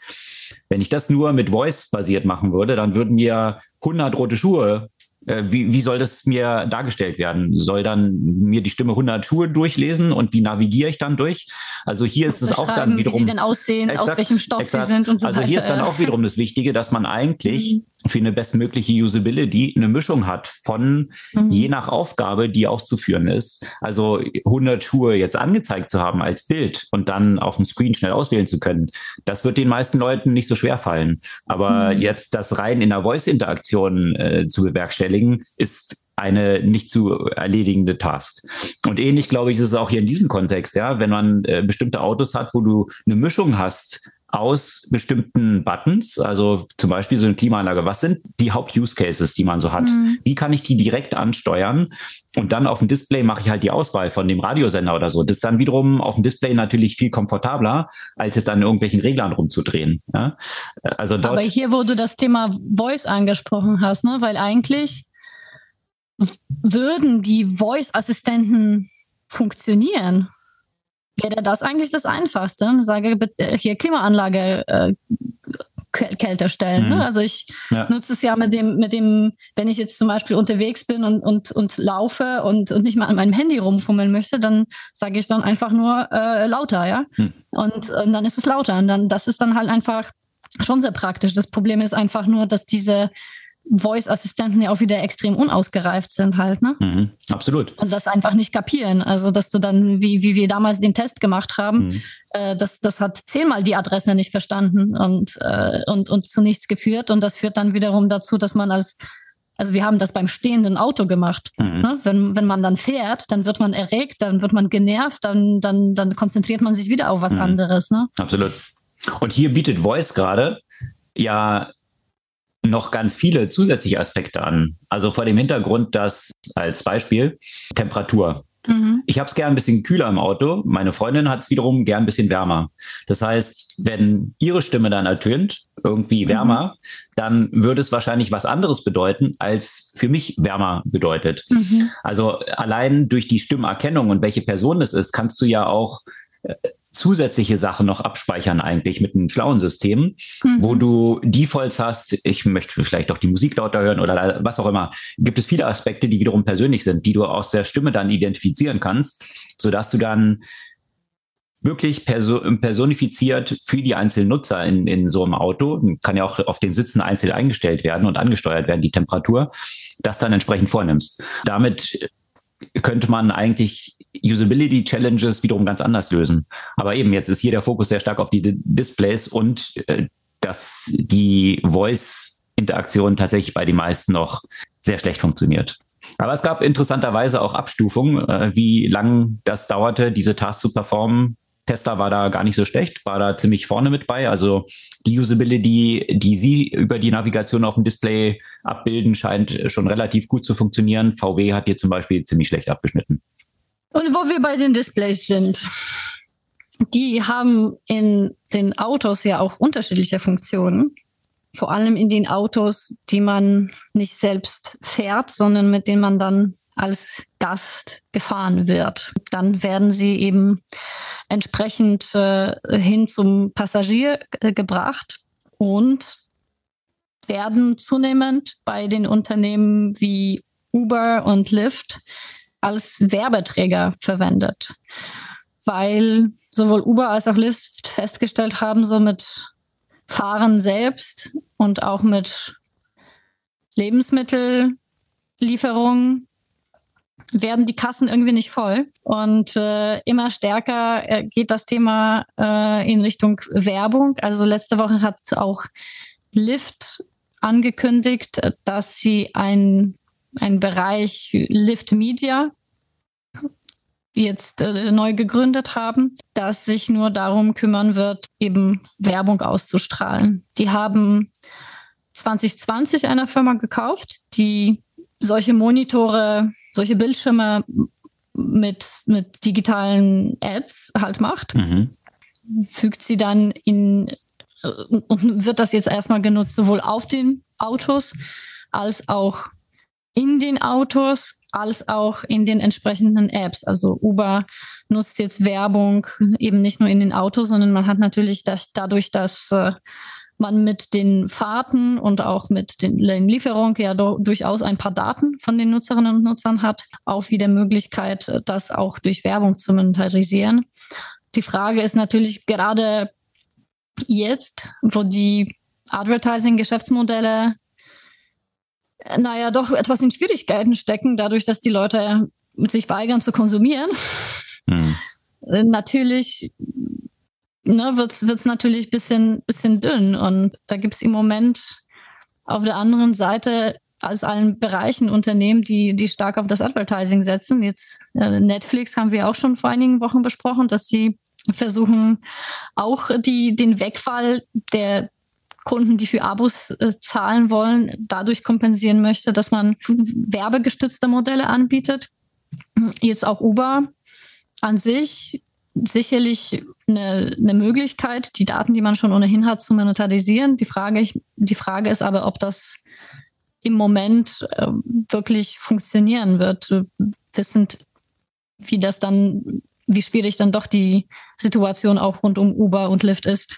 wenn ich das nur mit Voice basiert machen würde, dann würden mir 100 rote Schuhe wie, wie soll das mir dargestellt werden? Soll dann mir die Stimme 100 Schuhe durchlesen und wie navigiere ich dann durch? Also hier ist es auch dann wiederum. Wie sie denn aussehen, exakt, aus welchem Stoff exakt. sie sind und so Also hier ist dann auch wiederum das Wichtige, dass man eigentlich mhm für eine bestmögliche Usability eine Mischung hat von mhm. je nach Aufgabe, die auszuführen ist. Also 100 Schuhe jetzt angezeigt zu haben als Bild und dann auf dem Screen schnell auswählen zu können, das wird den meisten Leuten nicht so schwer fallen. Aber mhm. jetzt das rein in der Voice-Interaktion äh, zu bewerkstelligen, ist eine nicht zu erledigende Task. Und ähnlich, glaube ich, ist es auch hier in diesem Kontext, ja, wenn man äh, bestimmte Autos hat, wo du eine Mischung hast aus bestimmten Buttons, also zum Beispiel so eine Klimaanlage. Was sind die Haupt-Use-Cases, die man so hat? Mhm. Wie kann ich die direkt ansteuern? Und dann auf dem Display mache ich halt die Auswahl von dem Radiosender oder so. Das ist dann wiederum auf dem Display natürlich viel komfortabler, als jetzt an irgendwelchen Reglern rumzudrehen. Ja? Also Aber hier, wo du das Thema Voice angesprochen hast, ne? weil eigentlich würden die Voice-Assistenten funktionieren, wäre das eigentlich das Einfachste. Ich sage bitte hier Klimaanlage äh, kälter stellen. Ne? Mhm. Ne? Also ich ja. nutze es ja mit dem, mit dem, wenn ich jetzt zum Beispiel unterwegs bin und, und, und laufe und, und nicht mal an meinem Handy rumfummeln möchte, dann sage ich dann einfach nur äh, lauter, ja. Mhm. Und, und dann ist es lauter. Und dann, das ist dann halt einfach schon sehr praktisch. Das Problem ist einfach nur, dass diese Voice-Assistenten ja auch wieder extrem unausgereift sind halt, ne? Mhm, absolut. Und das einfach nicht kapieren. Also, dass du dann, wie, wie wir damals den Test gemacht haben, mhm. äh, das, das hat zehnmal die Adresse nicht verstanden und, äh, und, und zu nichts geführt. Und das führt dann wiederum dazu, dass man als also wir haben das beim stehenden Auto gemacht. Mhm. Ne? Wenn, wenn man dann fährt, dann wird man erregt, dann wird man genervt, dann, dann, dann konzentriert man sich wieder auf was mhm. anderes. Ne? Absolut. Und hier bietet Voice gerade ja noch ganz viele zusätzliche Aspekte an. Also vor dem Hintergrund, dass als Beispiel Temperatur. Mhm. Ich habe es gern ein bisschen kühler im Auto. Meine Freundin hat es wiederum gern ein bisschen wärmer. Das heißt, wenn ihre Stimme dann ertönt, irgendwie mhm. wärmer, mhm. dann würde es wahrscheinlich was anderes bedeuten, als für mich wärmer bedeutet. Mhm. Also allein durch die Stimmerkennung und welche Person es ist, kannst du ja auch äh, zusätzliche Sachen noch abspeichern eigentlich mit einem schlauen System, mhm. wo du Defaults hast, ich möchte vielleicht auch die Musik lauter hören oder was auch immer. Gibt es viele Aspekte, die wiederum persönlich sind, die du aus der Stimme dann identifizieren kannst, sodass du dann wirklich personifiziert für die einzelnen Nutzer in, in so einem Auto, kann ja auch auf den Sitzen einzeln eingestellt werden und angesteuert werden, die Temperatur, das dann entsprechend vornimmst. Damit könnte man eigentlich Usability Challenges wiederum ganz anders lösen. Aber eben jetzt ist hier der Fokus sehr stark auf die Displays und äh, dass die Voice Interaktion tatsächlich bei den meisten noch sehr schlecht funktioniert. Aber es gab interessanterweise auch Abstufungen, äh, wie lang das dauerte, diese Tasks zu performen. Tesla war da gar nicht so schlecht, war da ziemlich vorne mit bei. Also die Usability, die Sie über die Navigation auf dem Display abbilden, scheint schon relativ gut zu funktionieren. VW hat hier zum Beispiel ziemlich schlecht abgeschnitten. Und wo wir bei den Displays sind, die haben in den Autos ja auch unterschiedliche Funktionen. Vor allem in den Autos, die man nicht selbst fährt, sondern mit denen man dann als Gast gefahren wird. Dann werden sie eben entsprechend äh, hin zum Passagier äh, gebracht und werden zunehmend bei den Unternehmen wie Uber und Lyft als Werbeträger verwendet, weil sowohl Uber als auch Lyft festgestellt haben, so mit Fahren selbst und auch mit Lebensmittellieferungen werden die Kassen irgendwie nicht voll. Und äh, immer stärker äh, geht das Thema äh, in Richtung Werbung. Also letzte Woche hat auch Lyft angekündigt, dass sie ein, ein Bereich Lift Media jetzt äh, neu gegründet haben, das sich nur darum kümmern wird, eben Werbung auszustrahlen. Die haben 2020 einer Firma gekauft, die solche Monitore, solche Bildschirme mit, mit digitalen Ads halt macht. Mhm. Fügt sie dann in äh, und wird das jetzt erstmal genutzt, sowohl auf den Autos als auch in den Autos als auch in den entsprechenden Apps. Also Uber nutzt jetzt Werbung eben nicht nur in den Autos, sondern man hat natürlich das, dadurch, dass äh, man mit den Fahrten und auch mit den Lieferungen ja do, durchaus ein paar Daten von den Nutzerinnen und Nutzern hat, auch wieder Möglichkeit, das auch durch Werbung zu monetarisieren. Die Frage ist natürlich gerade jetzt, wo die Advertising-Geschäftsmodelle naja, doch etwas in Schwierigkeiten stecken, dadurch, dass die Leute sich weigern zu konsumieren. Mhm. Natürlich ne, wird es natürlich ein bisschen, bisschen dünn. Und da gibt es im Moment auf der anderen Seite aus allen Bereichen Unternehmen, die, die stark auf das Advertising setzen. Jetzt äh, Netflix haben wir auch schon vor einigen Wochen besprochen, dass sie versuchen, auch die, den Wegfall der Kunden, die für Abos äh, zahlen wollen, dadurch kompensieren möchte, dass man werbegestützte Modelle anbietet. Jetzt auch Uber an sich sicherlich eine, eine Möglichkeit, die Daten, die man schon ohnehin hat, zu monetarisieren. Die Frage, ich, die Frage ist aber, ob das im Moment äh, wirklich funktionieren wird. Wissend, wie das dann, wie schwierig dann doch die Situation auch rund um Uber und Lyft ist.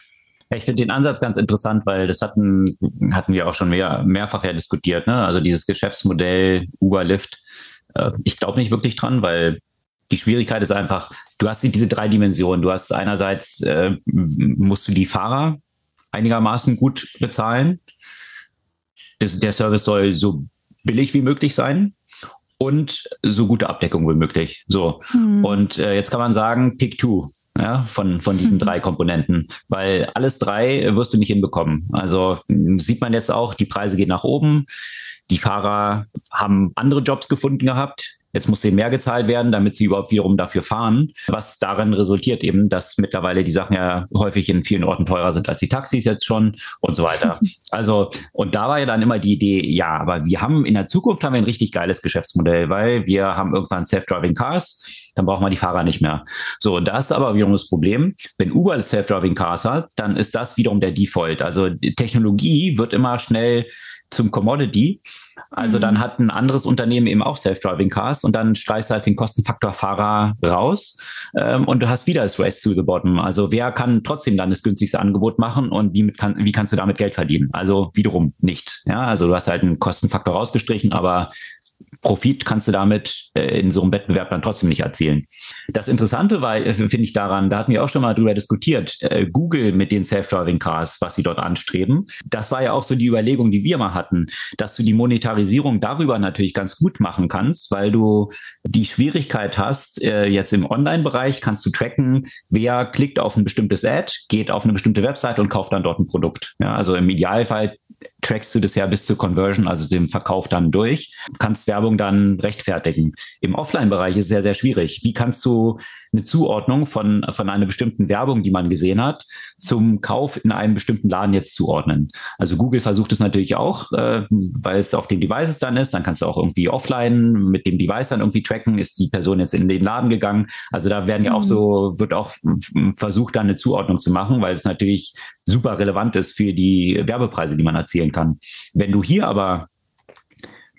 Ich finde den Ansatz ganz interessant, weil das hatten, hatten wir auch schon mehr, mehrfach ja diskutiert. Ne? Also dieses Geschäftsmodell Uber Lyft. Äh, ich glaube nicht wirklich dran, weil die Schwierigkeit ist einfach, du hast diese drei Dimensionen. Du hast einerseits, äh, musst du die Fahrer einigermaßen gut bezahlen. Das, der Service soll so billig wie möglich sein und so gute Abdeckung wie möglich. So. Mhm. Und äh, jetzt kann man sagen, pick two ja, von, von diesen drei Komponenten, weil alles drei wirst du nicht hinbekommen. Also sieht man jetzt auch, die Preise gehen nach oben. Die Fahrer haben andere Jobs gefunden gehabt. Jetzt muss denen mehr gezahlt werden, damit sie überhaupt wiederum dafür fahren. Was darin resultiert eben, dass mittlerweile die Sachen ja häufig in vielen Orten teurer sind als die Taxis jetzt schon und so weiter. Also, und da war ja dann immer die Idee, ja, aber wir haben in der Zukunft haben wir ein richtig geiles Geschäftsmodell, weil wir haben irgendwann Self-Driving Cars dann braucht man die Fahrer nicht mehr. So, und da ist aber wiederum das Problem, wenn Uber Self-Driving Cars hat, dann ist das wiederum der Default. Also Technologie wird immer schnell zum Commodity. Also mhm. dann hat ein anderes Unternehmen eben auch Self-Driving Cars und dann streichst du halt den Kostenfaktor Fahrer raus ähm, und du hast wieder das Race to the Bottom. Also wer kann trotzdem dann das günstigste Angebot machen und wie, kann, wie kannst du damit Geld verdienen? Also wiederum nicht. Ja, also du hast halt einen Kostenfaktor rausgestrichen, aber Profit kannst du damit äh, in so einem Wettbewerb dann trotzdem nicht erzielen. Das Interessante war, äh, finde ich daran, da hatten wir auch schon mal drüber diskutiert, äh, Google mit den Self-Driving Cars, was sie dort anstreben. Das war ja auch so die Überlegung, die wir mal hatten, dass du die Monetarisierung darüber natürlich ganz gut machen kannst, weil du die Schwierigkeit hast, äh, jetzt im Online-Bereich kannst du tracken, wer klickt auf ein bestimmtes Ad, geht auf eine bestimmte Website und kauft dann dort ein Produkt. Ja, also im Idealfall trackst du das ja bis zur Conversion, also dem Verkauf dann durch, kannst Werbung dann rechtfertigen. Im Offline-Bereich ist es sehr, sehr schwierig. Wie kannst du eine Zuordnung von, von einer bestimmten Werbung, die man gesehen hat, zum Kauf in einem bestimmten Laden jetzt zuordnen? Also Google versucht es natürlich auch, äh, weil es auf den Devices dann ist. Dann kannst du auch irgendwie offline mit dem Device dann irgendwie tracken, ist die Person jetzt in den Laden gegangen. Also da werden ja auch mhm. so, wird auch versucht, dann eine Zuordnung zu machen, weil es natürlich super relevant ist für die Werbepreise, die man erzielen kann. Wenn du hier aber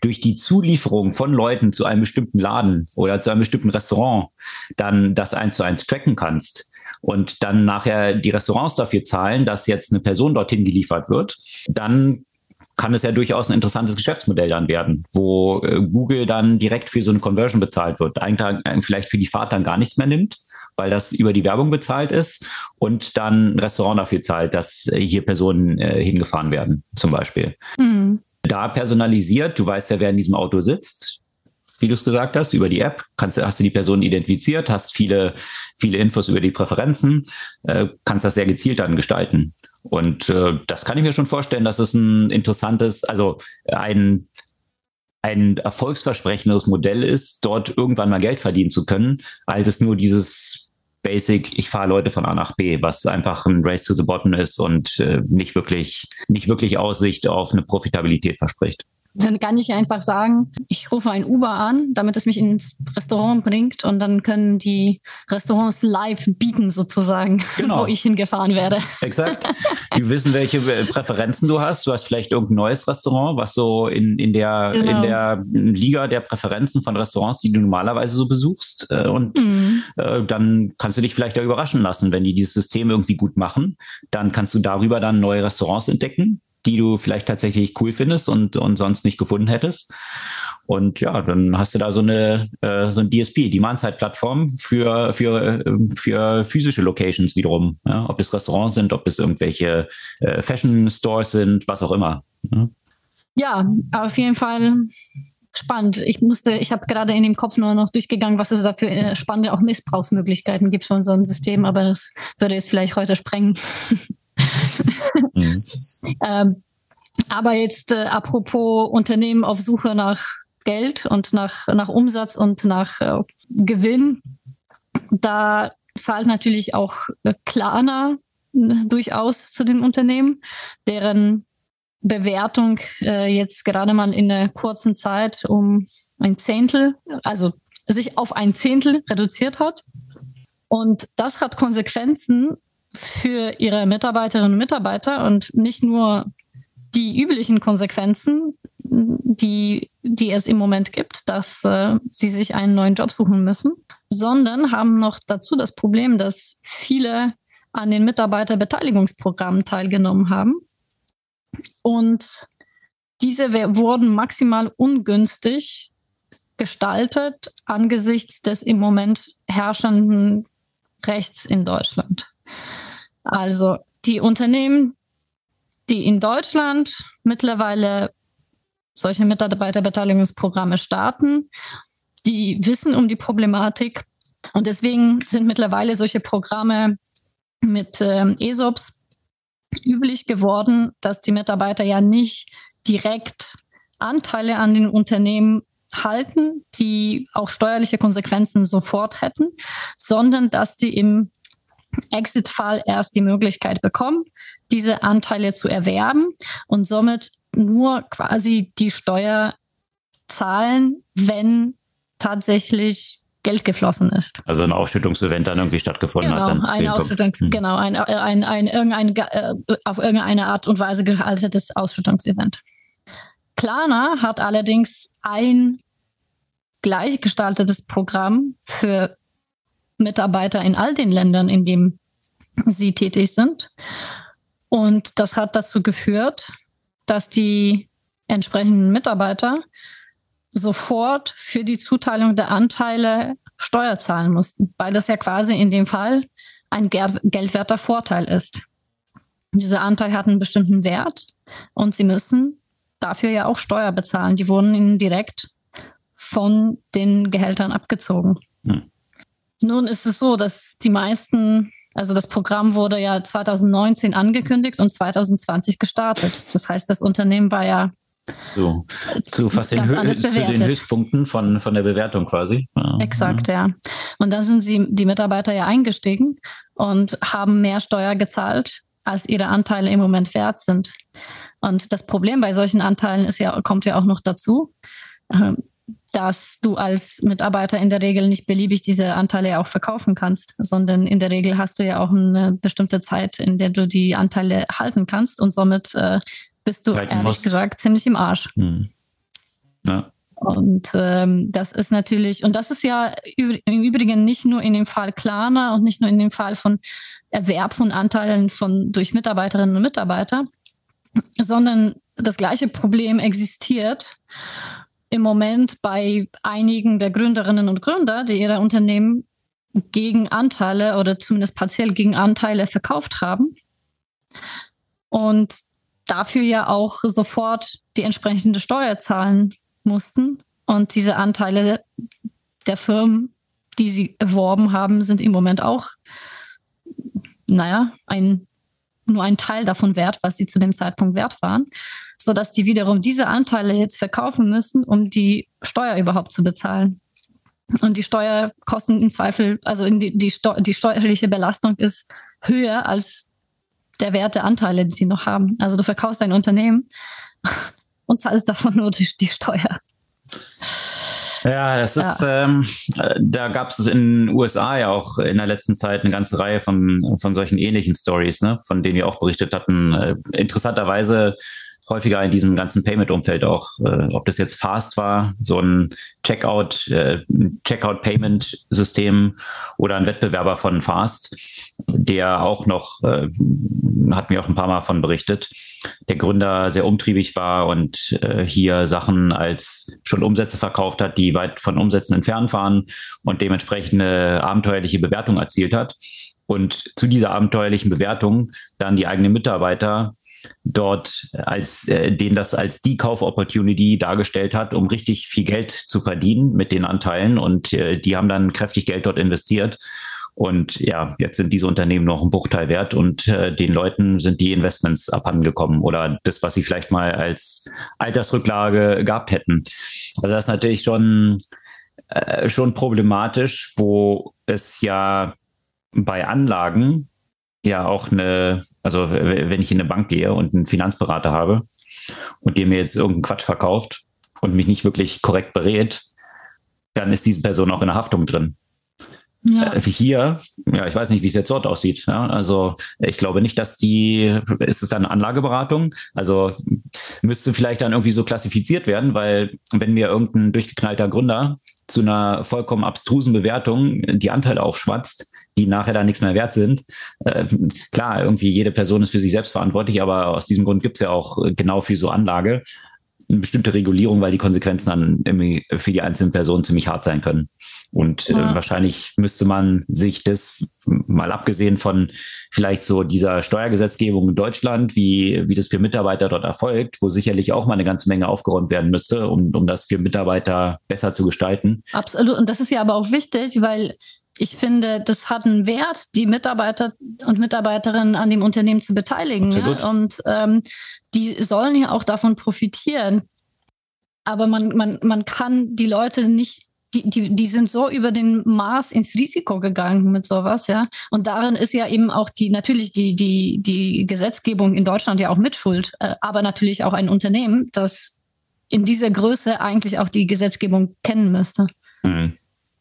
durch die Zulieferung von Leuten zu einem bestimmten Laden oder zu einem bestimmten Restaurant dann das eins zu eins tracken kannst und dann nachher die Restaurants dafür zahlen, dass jetzt eine Person dorthin geliefert wird, dann kann es ja durchaus ein interessantes Geschäftsmodell dann werden, wo äh, Google dann direkt für so eine Conversion bezahlt wird. Eigentlich äh, vielleicht für die Fahrt dann gar nichts mehr nimmt, weil das über die Werbung bezahlt ist und dann ein Restaurant dafür zahlt, dass äh, hier Personen hingefahren werden, zum Beispiel. Mhm da personalisiert. Du weißt ja, wer in diesem Auto sitzt, wie du es gesagt hast, über die App. Kannst, hast du die Person identifiziert, hast viele, viele Infos über die Präferenzen, äh, kannst das sehr gezielt dann gestalten. Und äh, das kann ich mir schon vorstellen, dass es ein interessantes, also ein ein erfolgsversprechendes Modell ist, dort irgendwann mal Geld verdienen zu können, als es nur dieses Basic, ich fahre Leute von A nach B, was einfach ein Race to the Bottom ist und äh, nicht wirklich, nicht wirklich Aussicht auf eine Profitabilität verspricht. Dann kann ich einfach sagen, ich rufe ein Uber an, damit es mich ins Restaurant bringt und dann können die Restaurants live bieten sozusagen, genau. wo ich hingefahren werde. Exakt. Die wissen, welche Präferenzen du hast. Du hast vielleicht irgendein neues Restaurant, was so in, in, der, genau. in der Liga der Präferenzen von Restaurants, die du normalerweise so besuchst. Äh, und mhm. äh, dann kannst du dich vielleicht da überraschen lassen, wenn die dieses System irgendwie gut machen. Dann kannst du darüber dann neue Restaurants entdecken die du vielleicht tatsächlich cool findest und, und sonst nicht gefunden hättest. Und ja, dann hast du da so eine äh, so ein DSP, die Mahlzeitplattform für für für physische Locations wiederum. Ja? Ob es Restaurants sind, ob es irgendwelche äh, Fashion Stores sind, was auch immer. Ja? ja, auf jeden Fall spannend. Ich musste, ich habe gerade in dem Kopf nur noch durchgegangen, was es da für äh, spannende auch Missbrauchsmöglichkeiten gibt von so einem System, aber das würde jetzt vielleicht heute sprengen. Mhm. ähm, aber jetzt äh, apropos Unternehmen auf Suche nach Geld und nach, nach Umsatz und nach äh, Gewinn, da zahlt natürlich auch äh, äh, durchaus zu den Unternehmen, deren Bewertung äh, jetzt gerade mal in einer kurzen Zeit um ein Zehntel, also sich auf ein Zehntel reduziert hat. Und das hat Konsequenzen für ihre Mitarbeiterinnen und Mitarbeiter und nicht nur die üblichen Konsequenzen, die, die es im Moment gibt, dass äh, sie sich einen neuen Job suchen müssen, sondern haben noch dazu das Problem, dass viele an den Mitarbeiterbeteiligungsprogrammen teilgenommen haben. Und diese wurden maximal ungünstig gestaltet angesichts des im Moment herrschenden Rechts in Deutschland. Also die Unternehmen, die in Deutschland mittlerweile solche Mitarbeiterbeteiligungsprogramme starten, die wissen um die Problematik. Und deswegen sind mittlerweile solche Programme mit äh, ESOPs üblich geworden, dass die Mitarbeiter ja nicht direkt Anteile an den Unternehmen halten, die auch steuerliche Konsequenzen sofort hätten, sondern dass sie im Exit-Fall erst die Möglichkeit bekommen, diese Anteile zu erwerben und somit nur quasi die Steuer zahlen, wenn tatsächlich Geld geflossen ist. Also ein Ausschüttungsevent dann irgendwie stattgefunden genau, hat. Dann eine Ausschüttung, hm. Genau, ein, ein, ein, irgendein, äh, auf irgendeine Art und Weise gehaltenes Ausschüttungsevent. Klarna hat allerdings ein gleichgestaltetes Programm für Mitarbeiter in all den Ländern, in denen sie tätig sind. Und das hat dazu geführt, dass die entsprechenden Mitarbeiter sofort für die Zuteilung der Anteile Steuer zahlen mussten, weil das ja quasi in dem Fall ein geldwerter Vorteil ist. Dieser Anteil hat einen bestimmten Wert und sie müssen dafür ja auch Steuer bezahlen. Die wurden ihnen direkt von den Gehältern abgezogen. Hm. Nun ist es so, dass die meisten, also das Programm wurde ja 2019 angekündigt und 2020 gestartet. Das heißt, das Unternehmen war ja zu, zu fast den, Hö zu den Höchstpunkten von, von der Bewertung quasi. Ja. Exakt, ja. Und dann sind sie, die Mitarbeiter ja eingestiegen und haben mehr Steuer gezahlt, als ihre Anteile im Moment wert sind. Und das Problem bei solchen Anteilen ist ja, kommt ja auch noch dazu. Dass du als Mitarbeiter in der Regel nicht beliebig diese Anteile auch verkaufen kannst, sondern in der Regel hast du ja auch eine bestimmte Zeit, in der du die Anteile halten kannst und somit äh, bist du Reichen ehrlich musst. gesagt ziemlich im Arsch. Hm. Ja. Und ähm, das ist natürlich, und das ist ja im Übrigen nicht nur in dem Fall Klarna und nicht nur in dem Fall von Erwerb von Anteilen von durch Mitarbeiterinnen und Mitarbeiter, sondern das gleiche Problem existiert im Moment bei einigen der Gründerinnen und Gründer, die ihre Unternehmen gegen Anteile oder zumindest partiell gegen Anteile verkauft haben und dafür ja auch sofort die entsprechende Steuer zahlen mussten. Und diese Anteile der Firmen, die sie erworben haben, sind im Moment auch, naja, ein nur ein Teil davon wert, was sie zu dem Zeitpunkt wert waren, sodass die wiederum diese Anteile jetzt verkaufen müssen, um die Steuer überhaupt zu bezahlen. Und die Steuerkosten im Zweifel, also die, die, die steuerliche Belastung ist höher als der Wert der Anteile, die sie noch haben. Also du verkaufst ein Unternehmen und zahlst davon nur die, die Steuer. Ja, das ist, ja. Ähm, da gab es in den USA ja auch in der letzten Zeit eine ganze Reihe von, von solchen ähnlichen Stories, ne, von denen wir auch berichtet hatten. Äh, interessanterweise häufiger in diesem ganzen Payment-Umfeld auch, äh, ob das jetzt Fast war, so ein Checkout, äh, Checkout-Payment-System oder ein Wettbewerber von Fast, der auch noch, äh, hat mir auch ein paar Mal von berichtet, der Gründer sehr umtriebig war und äh, hier Sachen als schon Umsätze verkauft hat, die weit von Umsätzen entfernt waren und dementsprechend eine abenteuerliche Bewertung erzielt hat. Und zu dieser abenteuerlichen Bewertung dann die eigenen Mitarbeiter dort als äh, den das als die Kauf-Opportunity dargestellt hat, um richtig viel Geld zu verdienen mit den Anteilen und äh, die haben dann kräftig Geld dort investiert. Und ja, jetzt sind diese Unternehmen noch ein Bruchteil wert und äh, den Leuten sind die Investments abhandengekommen oder das, was sie vielleicht mal als Altersrücklage gehabt hätten. Also das ist natürlich schon, äh, schon problematisch, wo es ja bei Anlagen ja auch eine, also wenn ich in eine Bank gehe und einen Finanzberater habe und der mir jetzt irgendeinen Quatsch verkauft und mich nicht wirklich korrekt berät, dann ist diese Person auch in der Haftung drin. Ja. Äh, hier, ja, ich weiß nicht, wie es jetzt dort aussieht. Ja, also ich glaube nicht, dass die, ist es dann eine Anlageberatung? Also müsste vielleicht dann irgendwie so klassifiziert werden, weil wenn mir irgendein durchgeknallter Gründer zu einer vollkommen abstrusen Bewertung die Anteile aufschwatzt, die nachher dann nichts mehr wert sind. Äh, klar, irgendwie jede Person ist für sich selbst verantwortlich, aber aus diesem Grund gibt es ja auch genau für so Anlage eine bestimmte Regulierung, weil die Konsequenzen dann für die einzelnen Personen ziemlich hart sein können. Und äh, ja. wahrscheinlich müsste man sich das, mal abgesehen von vielleicht so dieser Steuergesetzgebung in Deutschland, wie, wie das für Mitarbeiter dort erfolgt, wo sicherlich auch mal eine ganze Menge aufgeräumt werden müsste, um, um das für Mitarbeiter besser zu gestalten. Absolut. Und das ist ja aber auch wichtig, weil ich finde, das hat einen Wert, die Mitarbeiter und Mitarbeiterinnen an dem Unternehmen zu beteiligen. Ja? Und ähm, die sollen ja auch davon profitieren. Aber man, man, man kann die Leute nicht, die, die, die sind so über den Maß ins Risiko gegangen mit sowas, ja. Und darin ist ja eben auch die, natürlich die, die, die Gesetzgebung in Deutschland ja auch mitschuld, äh, aber natürlich auch ein Unternehmen, das in dieser Größe eigentlich auch die Gesetzgebung kennen müsste. Mhm.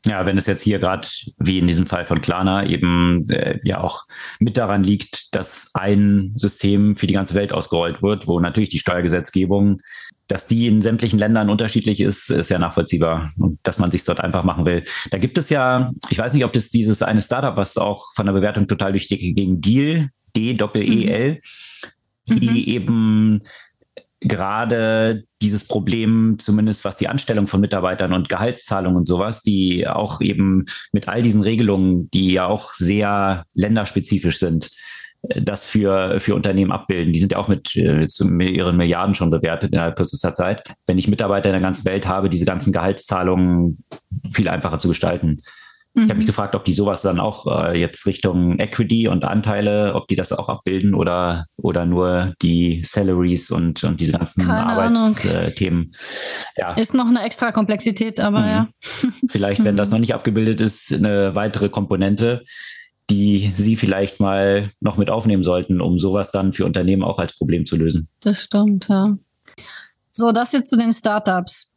Ja, wenn es jetzt hier gerade, wie in diesem Fall von Klarna, eben äh, ja auch mit daran liegt, dass ein System für die ganze Welt ausgerollt wird, wo natürlich die Steuergesetzgebung, dass die in sämtlichen Ländern unterschiedlich ist, ist ja nachvollziehbar und dass man sich dort einfach machen will. Da gibt es ja, ich weiß nicht, ob das dieses eine Startup, was auch von der Bewertung total durch die gegen Deal, D-Doppel-E-L, mhm. die mhm. eben gerade dieses Problem, zumindest was die Anstellung von Mitarbeitern und Gehaltszahlungen und sowas, die auch eben mit all diesen Regelungen, die ja auch sehr länderspezifisch sind, äh, das für, für Unternehmen abbilden. Die sind ja auch mit, äh, mit ihren Milliarden schon bewertet innerhalb kürzester Zeit. Wenn ich Mitarbeiter in der ganzen Welt habe, diese ganzen Gehaltszahlungen viel einfacher zu gestalten. Ich habe mich mhm. gefragt, ob die sowas dann auch äh, jetzt Richtung Equity und Anteile, ob die das auch abbilden oder, oder nur die Salaries und, und diese ganzen Arbeitsthemen. Äh, ja. Ist noch eine extra Komplexität, aber mhm. ja. Vielleicht, wenn das mhm. noch nicht abgebildet ist, eine weitere Komponente, die Sie vielleicht mal noch mit aufnehmen sollten, um sowas dann für Unternehmen auch als Problem zu lösen. Das stimmt, ja. So, das jetzt zu den Startups.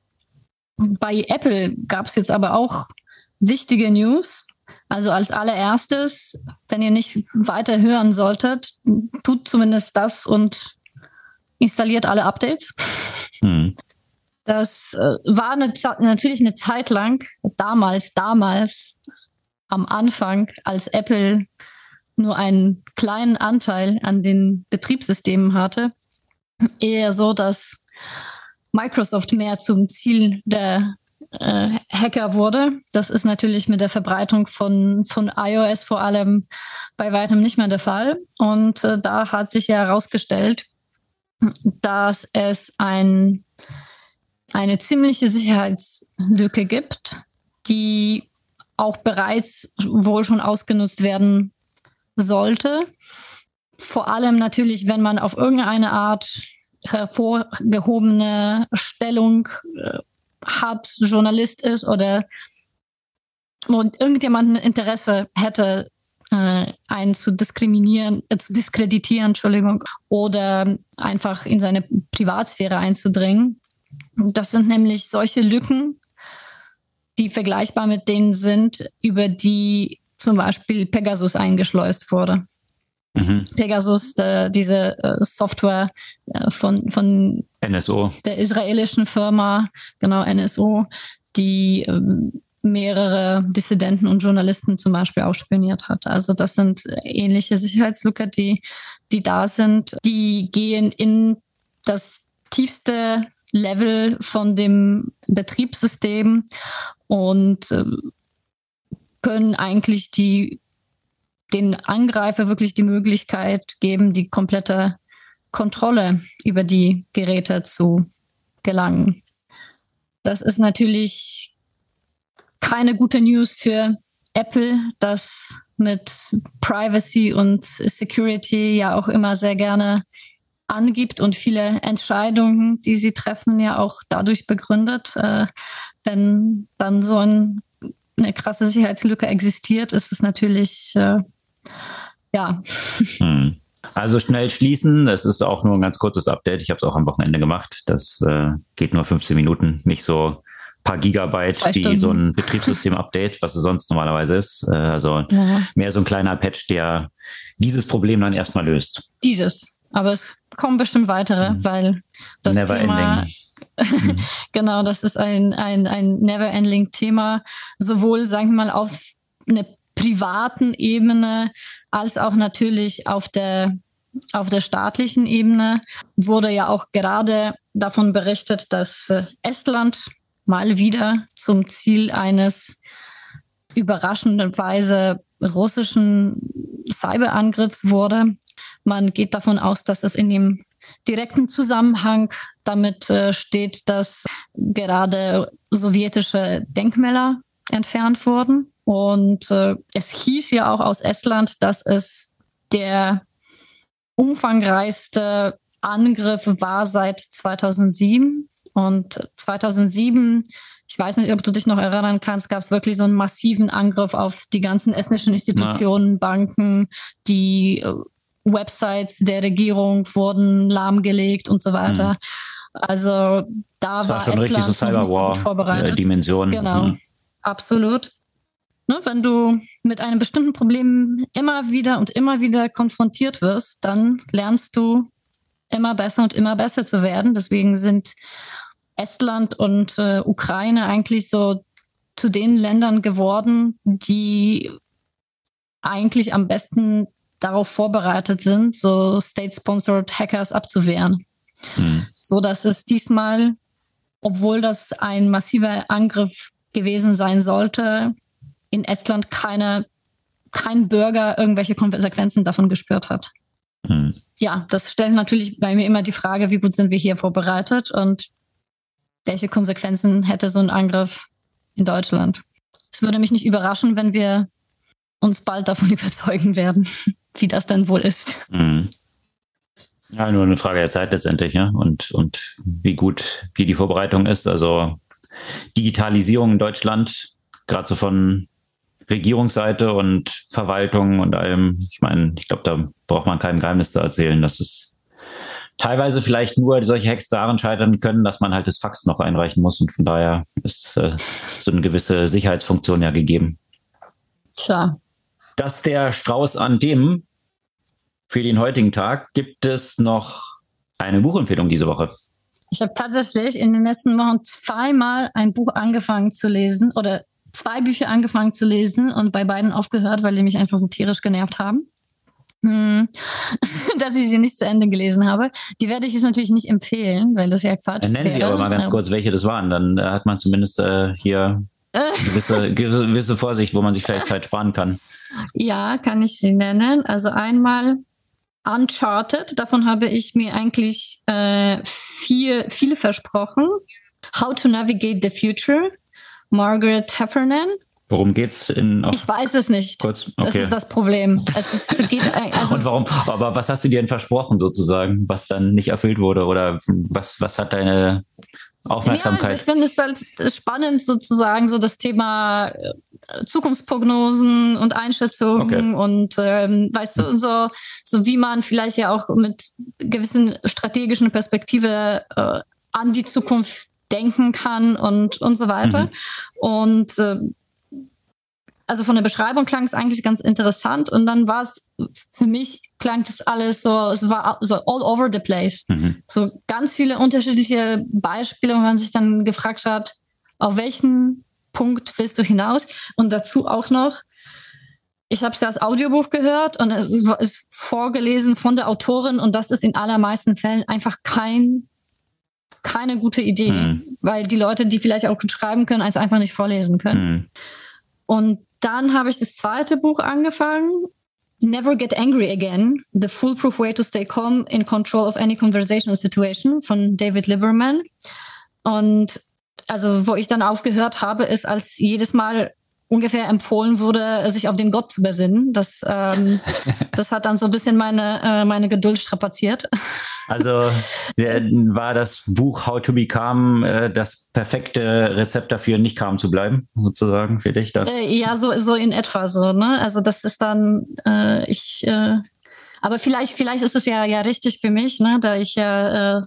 Bei Apple gab es jetzt aber auch wichtige News. Also als allererstes, wenn ihr nicht weiter hören solltet, tut zumindest das und installiert alle Updates. Hm. Das äh, war eine, natürlich eine Zeit lang, damals, damals, am Anfang, als Apple nur einen kleinen Anteil an den Betriebssystemen hatte, eher so, dass Microsoft mehr zum Ziel der äh, Hacker wurde. Das ist natürlich mit der Verbreitung von, von iOS vor allem bei weitem nicht mehr der Fall. Und äh, da hat sich ja herausgestellt, dass es ein, eine ziemliche Sicherheitslücke gibt, die auch bereits wohl schon ausgenutzt werden sollte. vor allem natürlich, wenn man auf irgendeine Art hervorgehobene Stellung hat, Journalist ist oder und irgendjemand ein Interesse hätte, äh, einen zu diskriminieren, äh, zu diskreditieren, Entschuldigung, oder einfach in seine Privatsphäre einzudringen. Das sind nämlich solche Lücken, die vergleichbar mit denen sind, über die zum Beispiel Pegasus eingeschleust wurde. Mhm. Pegasus, äh, diese Software äh, von, von NSO. der israelischen Firma, genau NSO, die ähm, mehrere Dissidenten und Journalisten zum Beispiel auch spioniert hat. Also das sind ähnliche Sicherheitslücke, die, die da sind. Die gehen in das tiefste Level von dem Betriebssystem und äh, können eigentlich die, den Angreifer wirklich die Möglichkeit geben, die komplette Kontrolle über die Geräte zu gelangen. Das ist natürlich keine gute News für Apple, das mit Privacy und Security ja auch immer sehr gerne angibt und viele Entscheidungen, die sie treffen, ja auch dadurch begründet. Äh, wenn dann so ein, eine krasse Sicherheitslücke existiert, ist es natürlich, äh, ja. Hm. Also schnell schließen, das ist auch nur ein ganz kurzes Update. Ich habe es auch am Wochenende gemacht. Das äh, geht nur 15 Minuten, nicht so paar Gigabyte wie so ein Betriebssystem-Update, was es sonst normalerweise ist. Äh, also ja. mehr so ein kleiner Patch, der dieses Problem dann erstmal löst. Dieses. Aber es kommen bestimmt weitere, mhm. weil das Never Thema, ending. Mhm. genau, das ist ein, ein, ein never-ending Thema, sowohl, sagen wir mal, auf einer privaten Ebene als auch natürlich auf der, auf der staatlichen Ebene. Wurde ja auch gerade davon berichtet, dass äh, Estland mal wieder zum Ziel eines überraschenderweise russischen Cyberangriffs wurde. Man geht davon aus, dass es in dem direkten Zusammenhang damit äh, steht, dass gerade sowjetische Denkmäler entfernt wurden. Und äh, es hieß ja auch aus Estland, dass es der umfangreichste Angriff war seit 2007. Und 2007 ich weiß nicht, ob du dich noch erinnern kannst, gab es wirklich so einen massiven Angriff auf die ganzen estnischen Institutionen, ja. Banken, die äh, Websites der Regierung wurden lahmgelegt und so weiter. Mhm. Also da das war, war schon Estland richtig so Cyberwar-Dimension. Genau, mhm. absolut. Ne, wenn du mit einem bestimmten Problem immer wieder und immer wieder konfrontiert wirst, dann lernst du immer besser und immer besser zu werden. Deswegen sind Estland und äh, Ukraine eigentlich so zu den Ländern geworden, die eigentlich am besten darauf vorbereitet sind, so state-sponsored Hackers abzuwehren. Mhm. So dass es diesmal, obwohl das ein massiver Angriff gewesen sein sollte, in Estland keine, kein Bürger irgendwelche Konsequenzen davon gespürt hat. Mhm. Ja, das stellt natürlich bei mir immer die Frage, wie gut sind wir hier vorbereitet und welche Konsequenzen hätte so ein Angriff in Deutschland? Es würde mich nicht überraschen, wenn wir uns bald davon überzeugen werden, wie das denn wohl ist. Mhm. Ja, nur eine Frage der Zeit letztendlich, ja. Und, und wie gut, wie die Vorbereitung ist. Also Digitalisierung in Deutschland, gerade so von Regierungsseite und Verwaltung und allem. Ich meine, ich glaube, da braucht man kein Geheimnis zu erzählen, dass es teilweise vielleicht nur solche Hacks daran scheitern können, dass man halt das Fax noch einreichen muss. Und von daher ist äh, so eine gewisse Sicherheitsfunktion ja gegeben. Tja. Dass der Strauß an dem für den heutigen Tag gibt es noch eine Buchempfehlung diese Woche. Ich habe tatsächlich in den letzten Wochen zweimal ein Buch angefangen zu lesen oder zwei Bücher angefangen zu lesen und bei beiden aufgehört, weil die mich einfach so tierisch genervt haben hm, dass ich sie nicht zu Ende gelesen habe. Die werde ich jetzt natürlich nicht empfehlen, weil das ja Quatsch Dann nennen Sie aber mal ganz kurz, welche das waren. Dann äh, hat man zumindest äh, hier gewisse, gewisse Vorsicht, wo man sich vielleicht Zeit sparen kann. Ja, kann ich sie nennen. Also einmal Uncharted, davon habe ich mir eigentlich äh, viel, viele versprochen. How to Navigate the Future, Margaret Heffernan Worum geht's in? Ich weiß es nicht. Kurz? Okay. Das ist das Problem. Es geht, also Und warum? Aber was hast du dir denn versprochen sozusagen, was dann nicht erfüllt wurde oder was was hat deine Aufmerksamkeit? Ja, also ich finde es halt spannend sozusagen so das Thema äh, Zukunftsprognosen und Einschätzungen okay. und ähm, weißt du so so wie man vielleicht ja auch mit gewissen strategischen Perspektive äh, an die Zukunft denken kann und und so weiter. Mhm. Und äh, also von der Beschreibung klang es eigentlich ganz interessant und dann war es für mich klang das alles so, es war so all over the place. Mhm. So ganz viele unterschiedliche Beispiele, wo man sich dann gefragt hat, auf welchen Punkt willst du hinaus? Und dazu auch noch, ich habe es ja als Audiobuch gehört und es ist vorgelesen von der Autorin und das ist in allermeisten Fällen einfach kein keine gute Idee, mhm. weil die Leute, die vielleicht auch gut schreiben können, es einfach nicht vorlesen können. Mhm. Und dann habe ich das zweite Buch angefangen. Never Get Angry Again, The Foolproof Way to Stay Calm in Control of Any Conversational Situation von David Lieberman. Und also, wo ich dann aufgehört habe, ist, als jedes Mal ungefähr empfohlen wurde, sich auf den Gott zu besinnen. Das, ähm, das hat dann so ein bisschen meine, äh, meine Geduld strapaziert. Also der, war das Buch How to Become äh, das perfekte Rezept dafür, nicht calm zu bleiben, sozusagen für dich? Äh, ja, so, so in etwa so. Ne? Also das ist dann, äh, ich, äh, aber vielleicht, vielleicht ist es ja, ja richtig für mich, ne? da ich ja äh,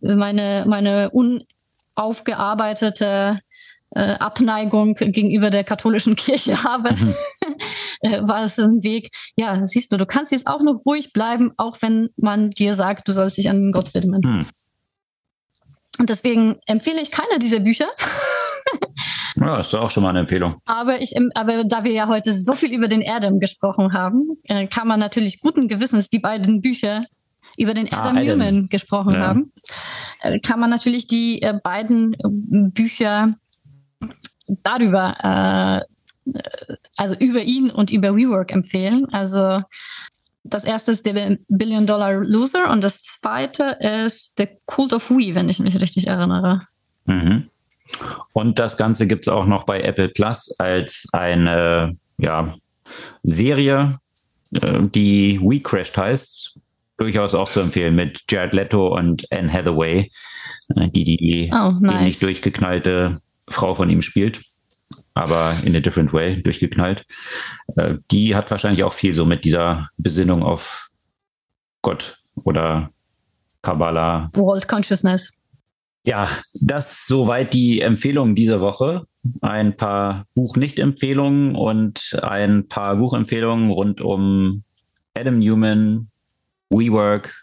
meine, meine unaufgearbeitete äh, Abneigung gegenüber der katholischen Kirche habe, mhm. Äh, war es ein Weg, ja, siehst du, du kannst jetzt auch noch ruhig bleiben, auch wenn man dir sagt, du sollst dich an Gott widmen. Mhm. Und deswegen empfehle ich keiner dieser Bücher. Ja, ist doch auch schon mal eine Empfehlung. Aber, ich, aber da wir ja heute so viel über den Adam gesprochen haben, äh, kann man natürlich guten Gewissens die beiden Bücher über den Adam, ah, Adam. Newman gesprochen ja. haben, äh, kann man natürlich die beiden Bücher darüber, äh, also über ihn und über WeWork empfehlen. Also das erste ist der Billion Dollar Loser und das zweite ist The Cult of We, wenn ich mich richtig erinnere. Mhm. Und das Ganze gibt es auch noch bei Apple Plus als eine ja, Serie, äh, die We Crashed heißt. Durchaus auch zu empfehlen mit Jared Leto und Anne Hathaway, äh, die die oh, nice. ähnlich durchgeknallte Frau von ihm spielt, aber in a different way durchgeknallt. Äh, die hat wahrscheinlich auch viel so mit dieser Besinnung auf Gott oder Kabbalah. World Consciousness. Ja, das soweit die Empfehlungen dieser Woche. Ein paar Buch-Nicht-Empfehlungen und ein paar Buchempfehlungen rund um Adam Newman, WeWork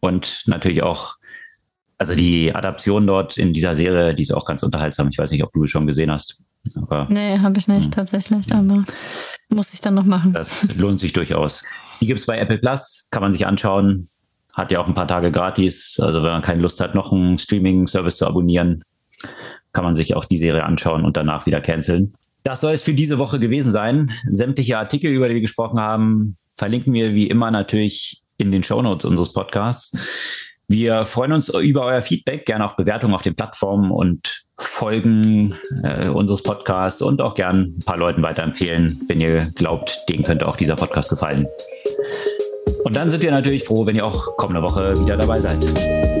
und natürlich auch also die Adaption dort in dieser Serie, die ist auch ganz unterhaltsam. Ich weiß nicht, ob du es schon gesehen hast. Aber, nee, habe ich nicht hm. tatsächlich, aber muss ich dann noch machen. Das lohnt sich durchaus. Die gibt es bei Apple Plus, kann man sich anschauen. Hat ja auch ein paar Tage gratis. Also wenn man keine Lust hat, noch einen Streaming-Service zu abonnieren, kann man sich auch die Serie anschauen und danach wieder canceln. Das soll es für diese Woche gewesen sein. Sämtliche Artikel, über die wir gesprochen haben, verlinken wir wie immer natürlich in den Shownotes unseres Podcasts. Wir freuen uns über euer Feedback, gerne auch Bewertungen auf den Plattformen und Folgen äh, unseres Podcasts und auch gern ein paar Leuten weiterempfehlen, wenn ihr glaubt, denen könnte auch dieser Podcast gefallen. Und dann sind wir natürlich froh, wenn ihr auch kommende Woche wieder dabei seid.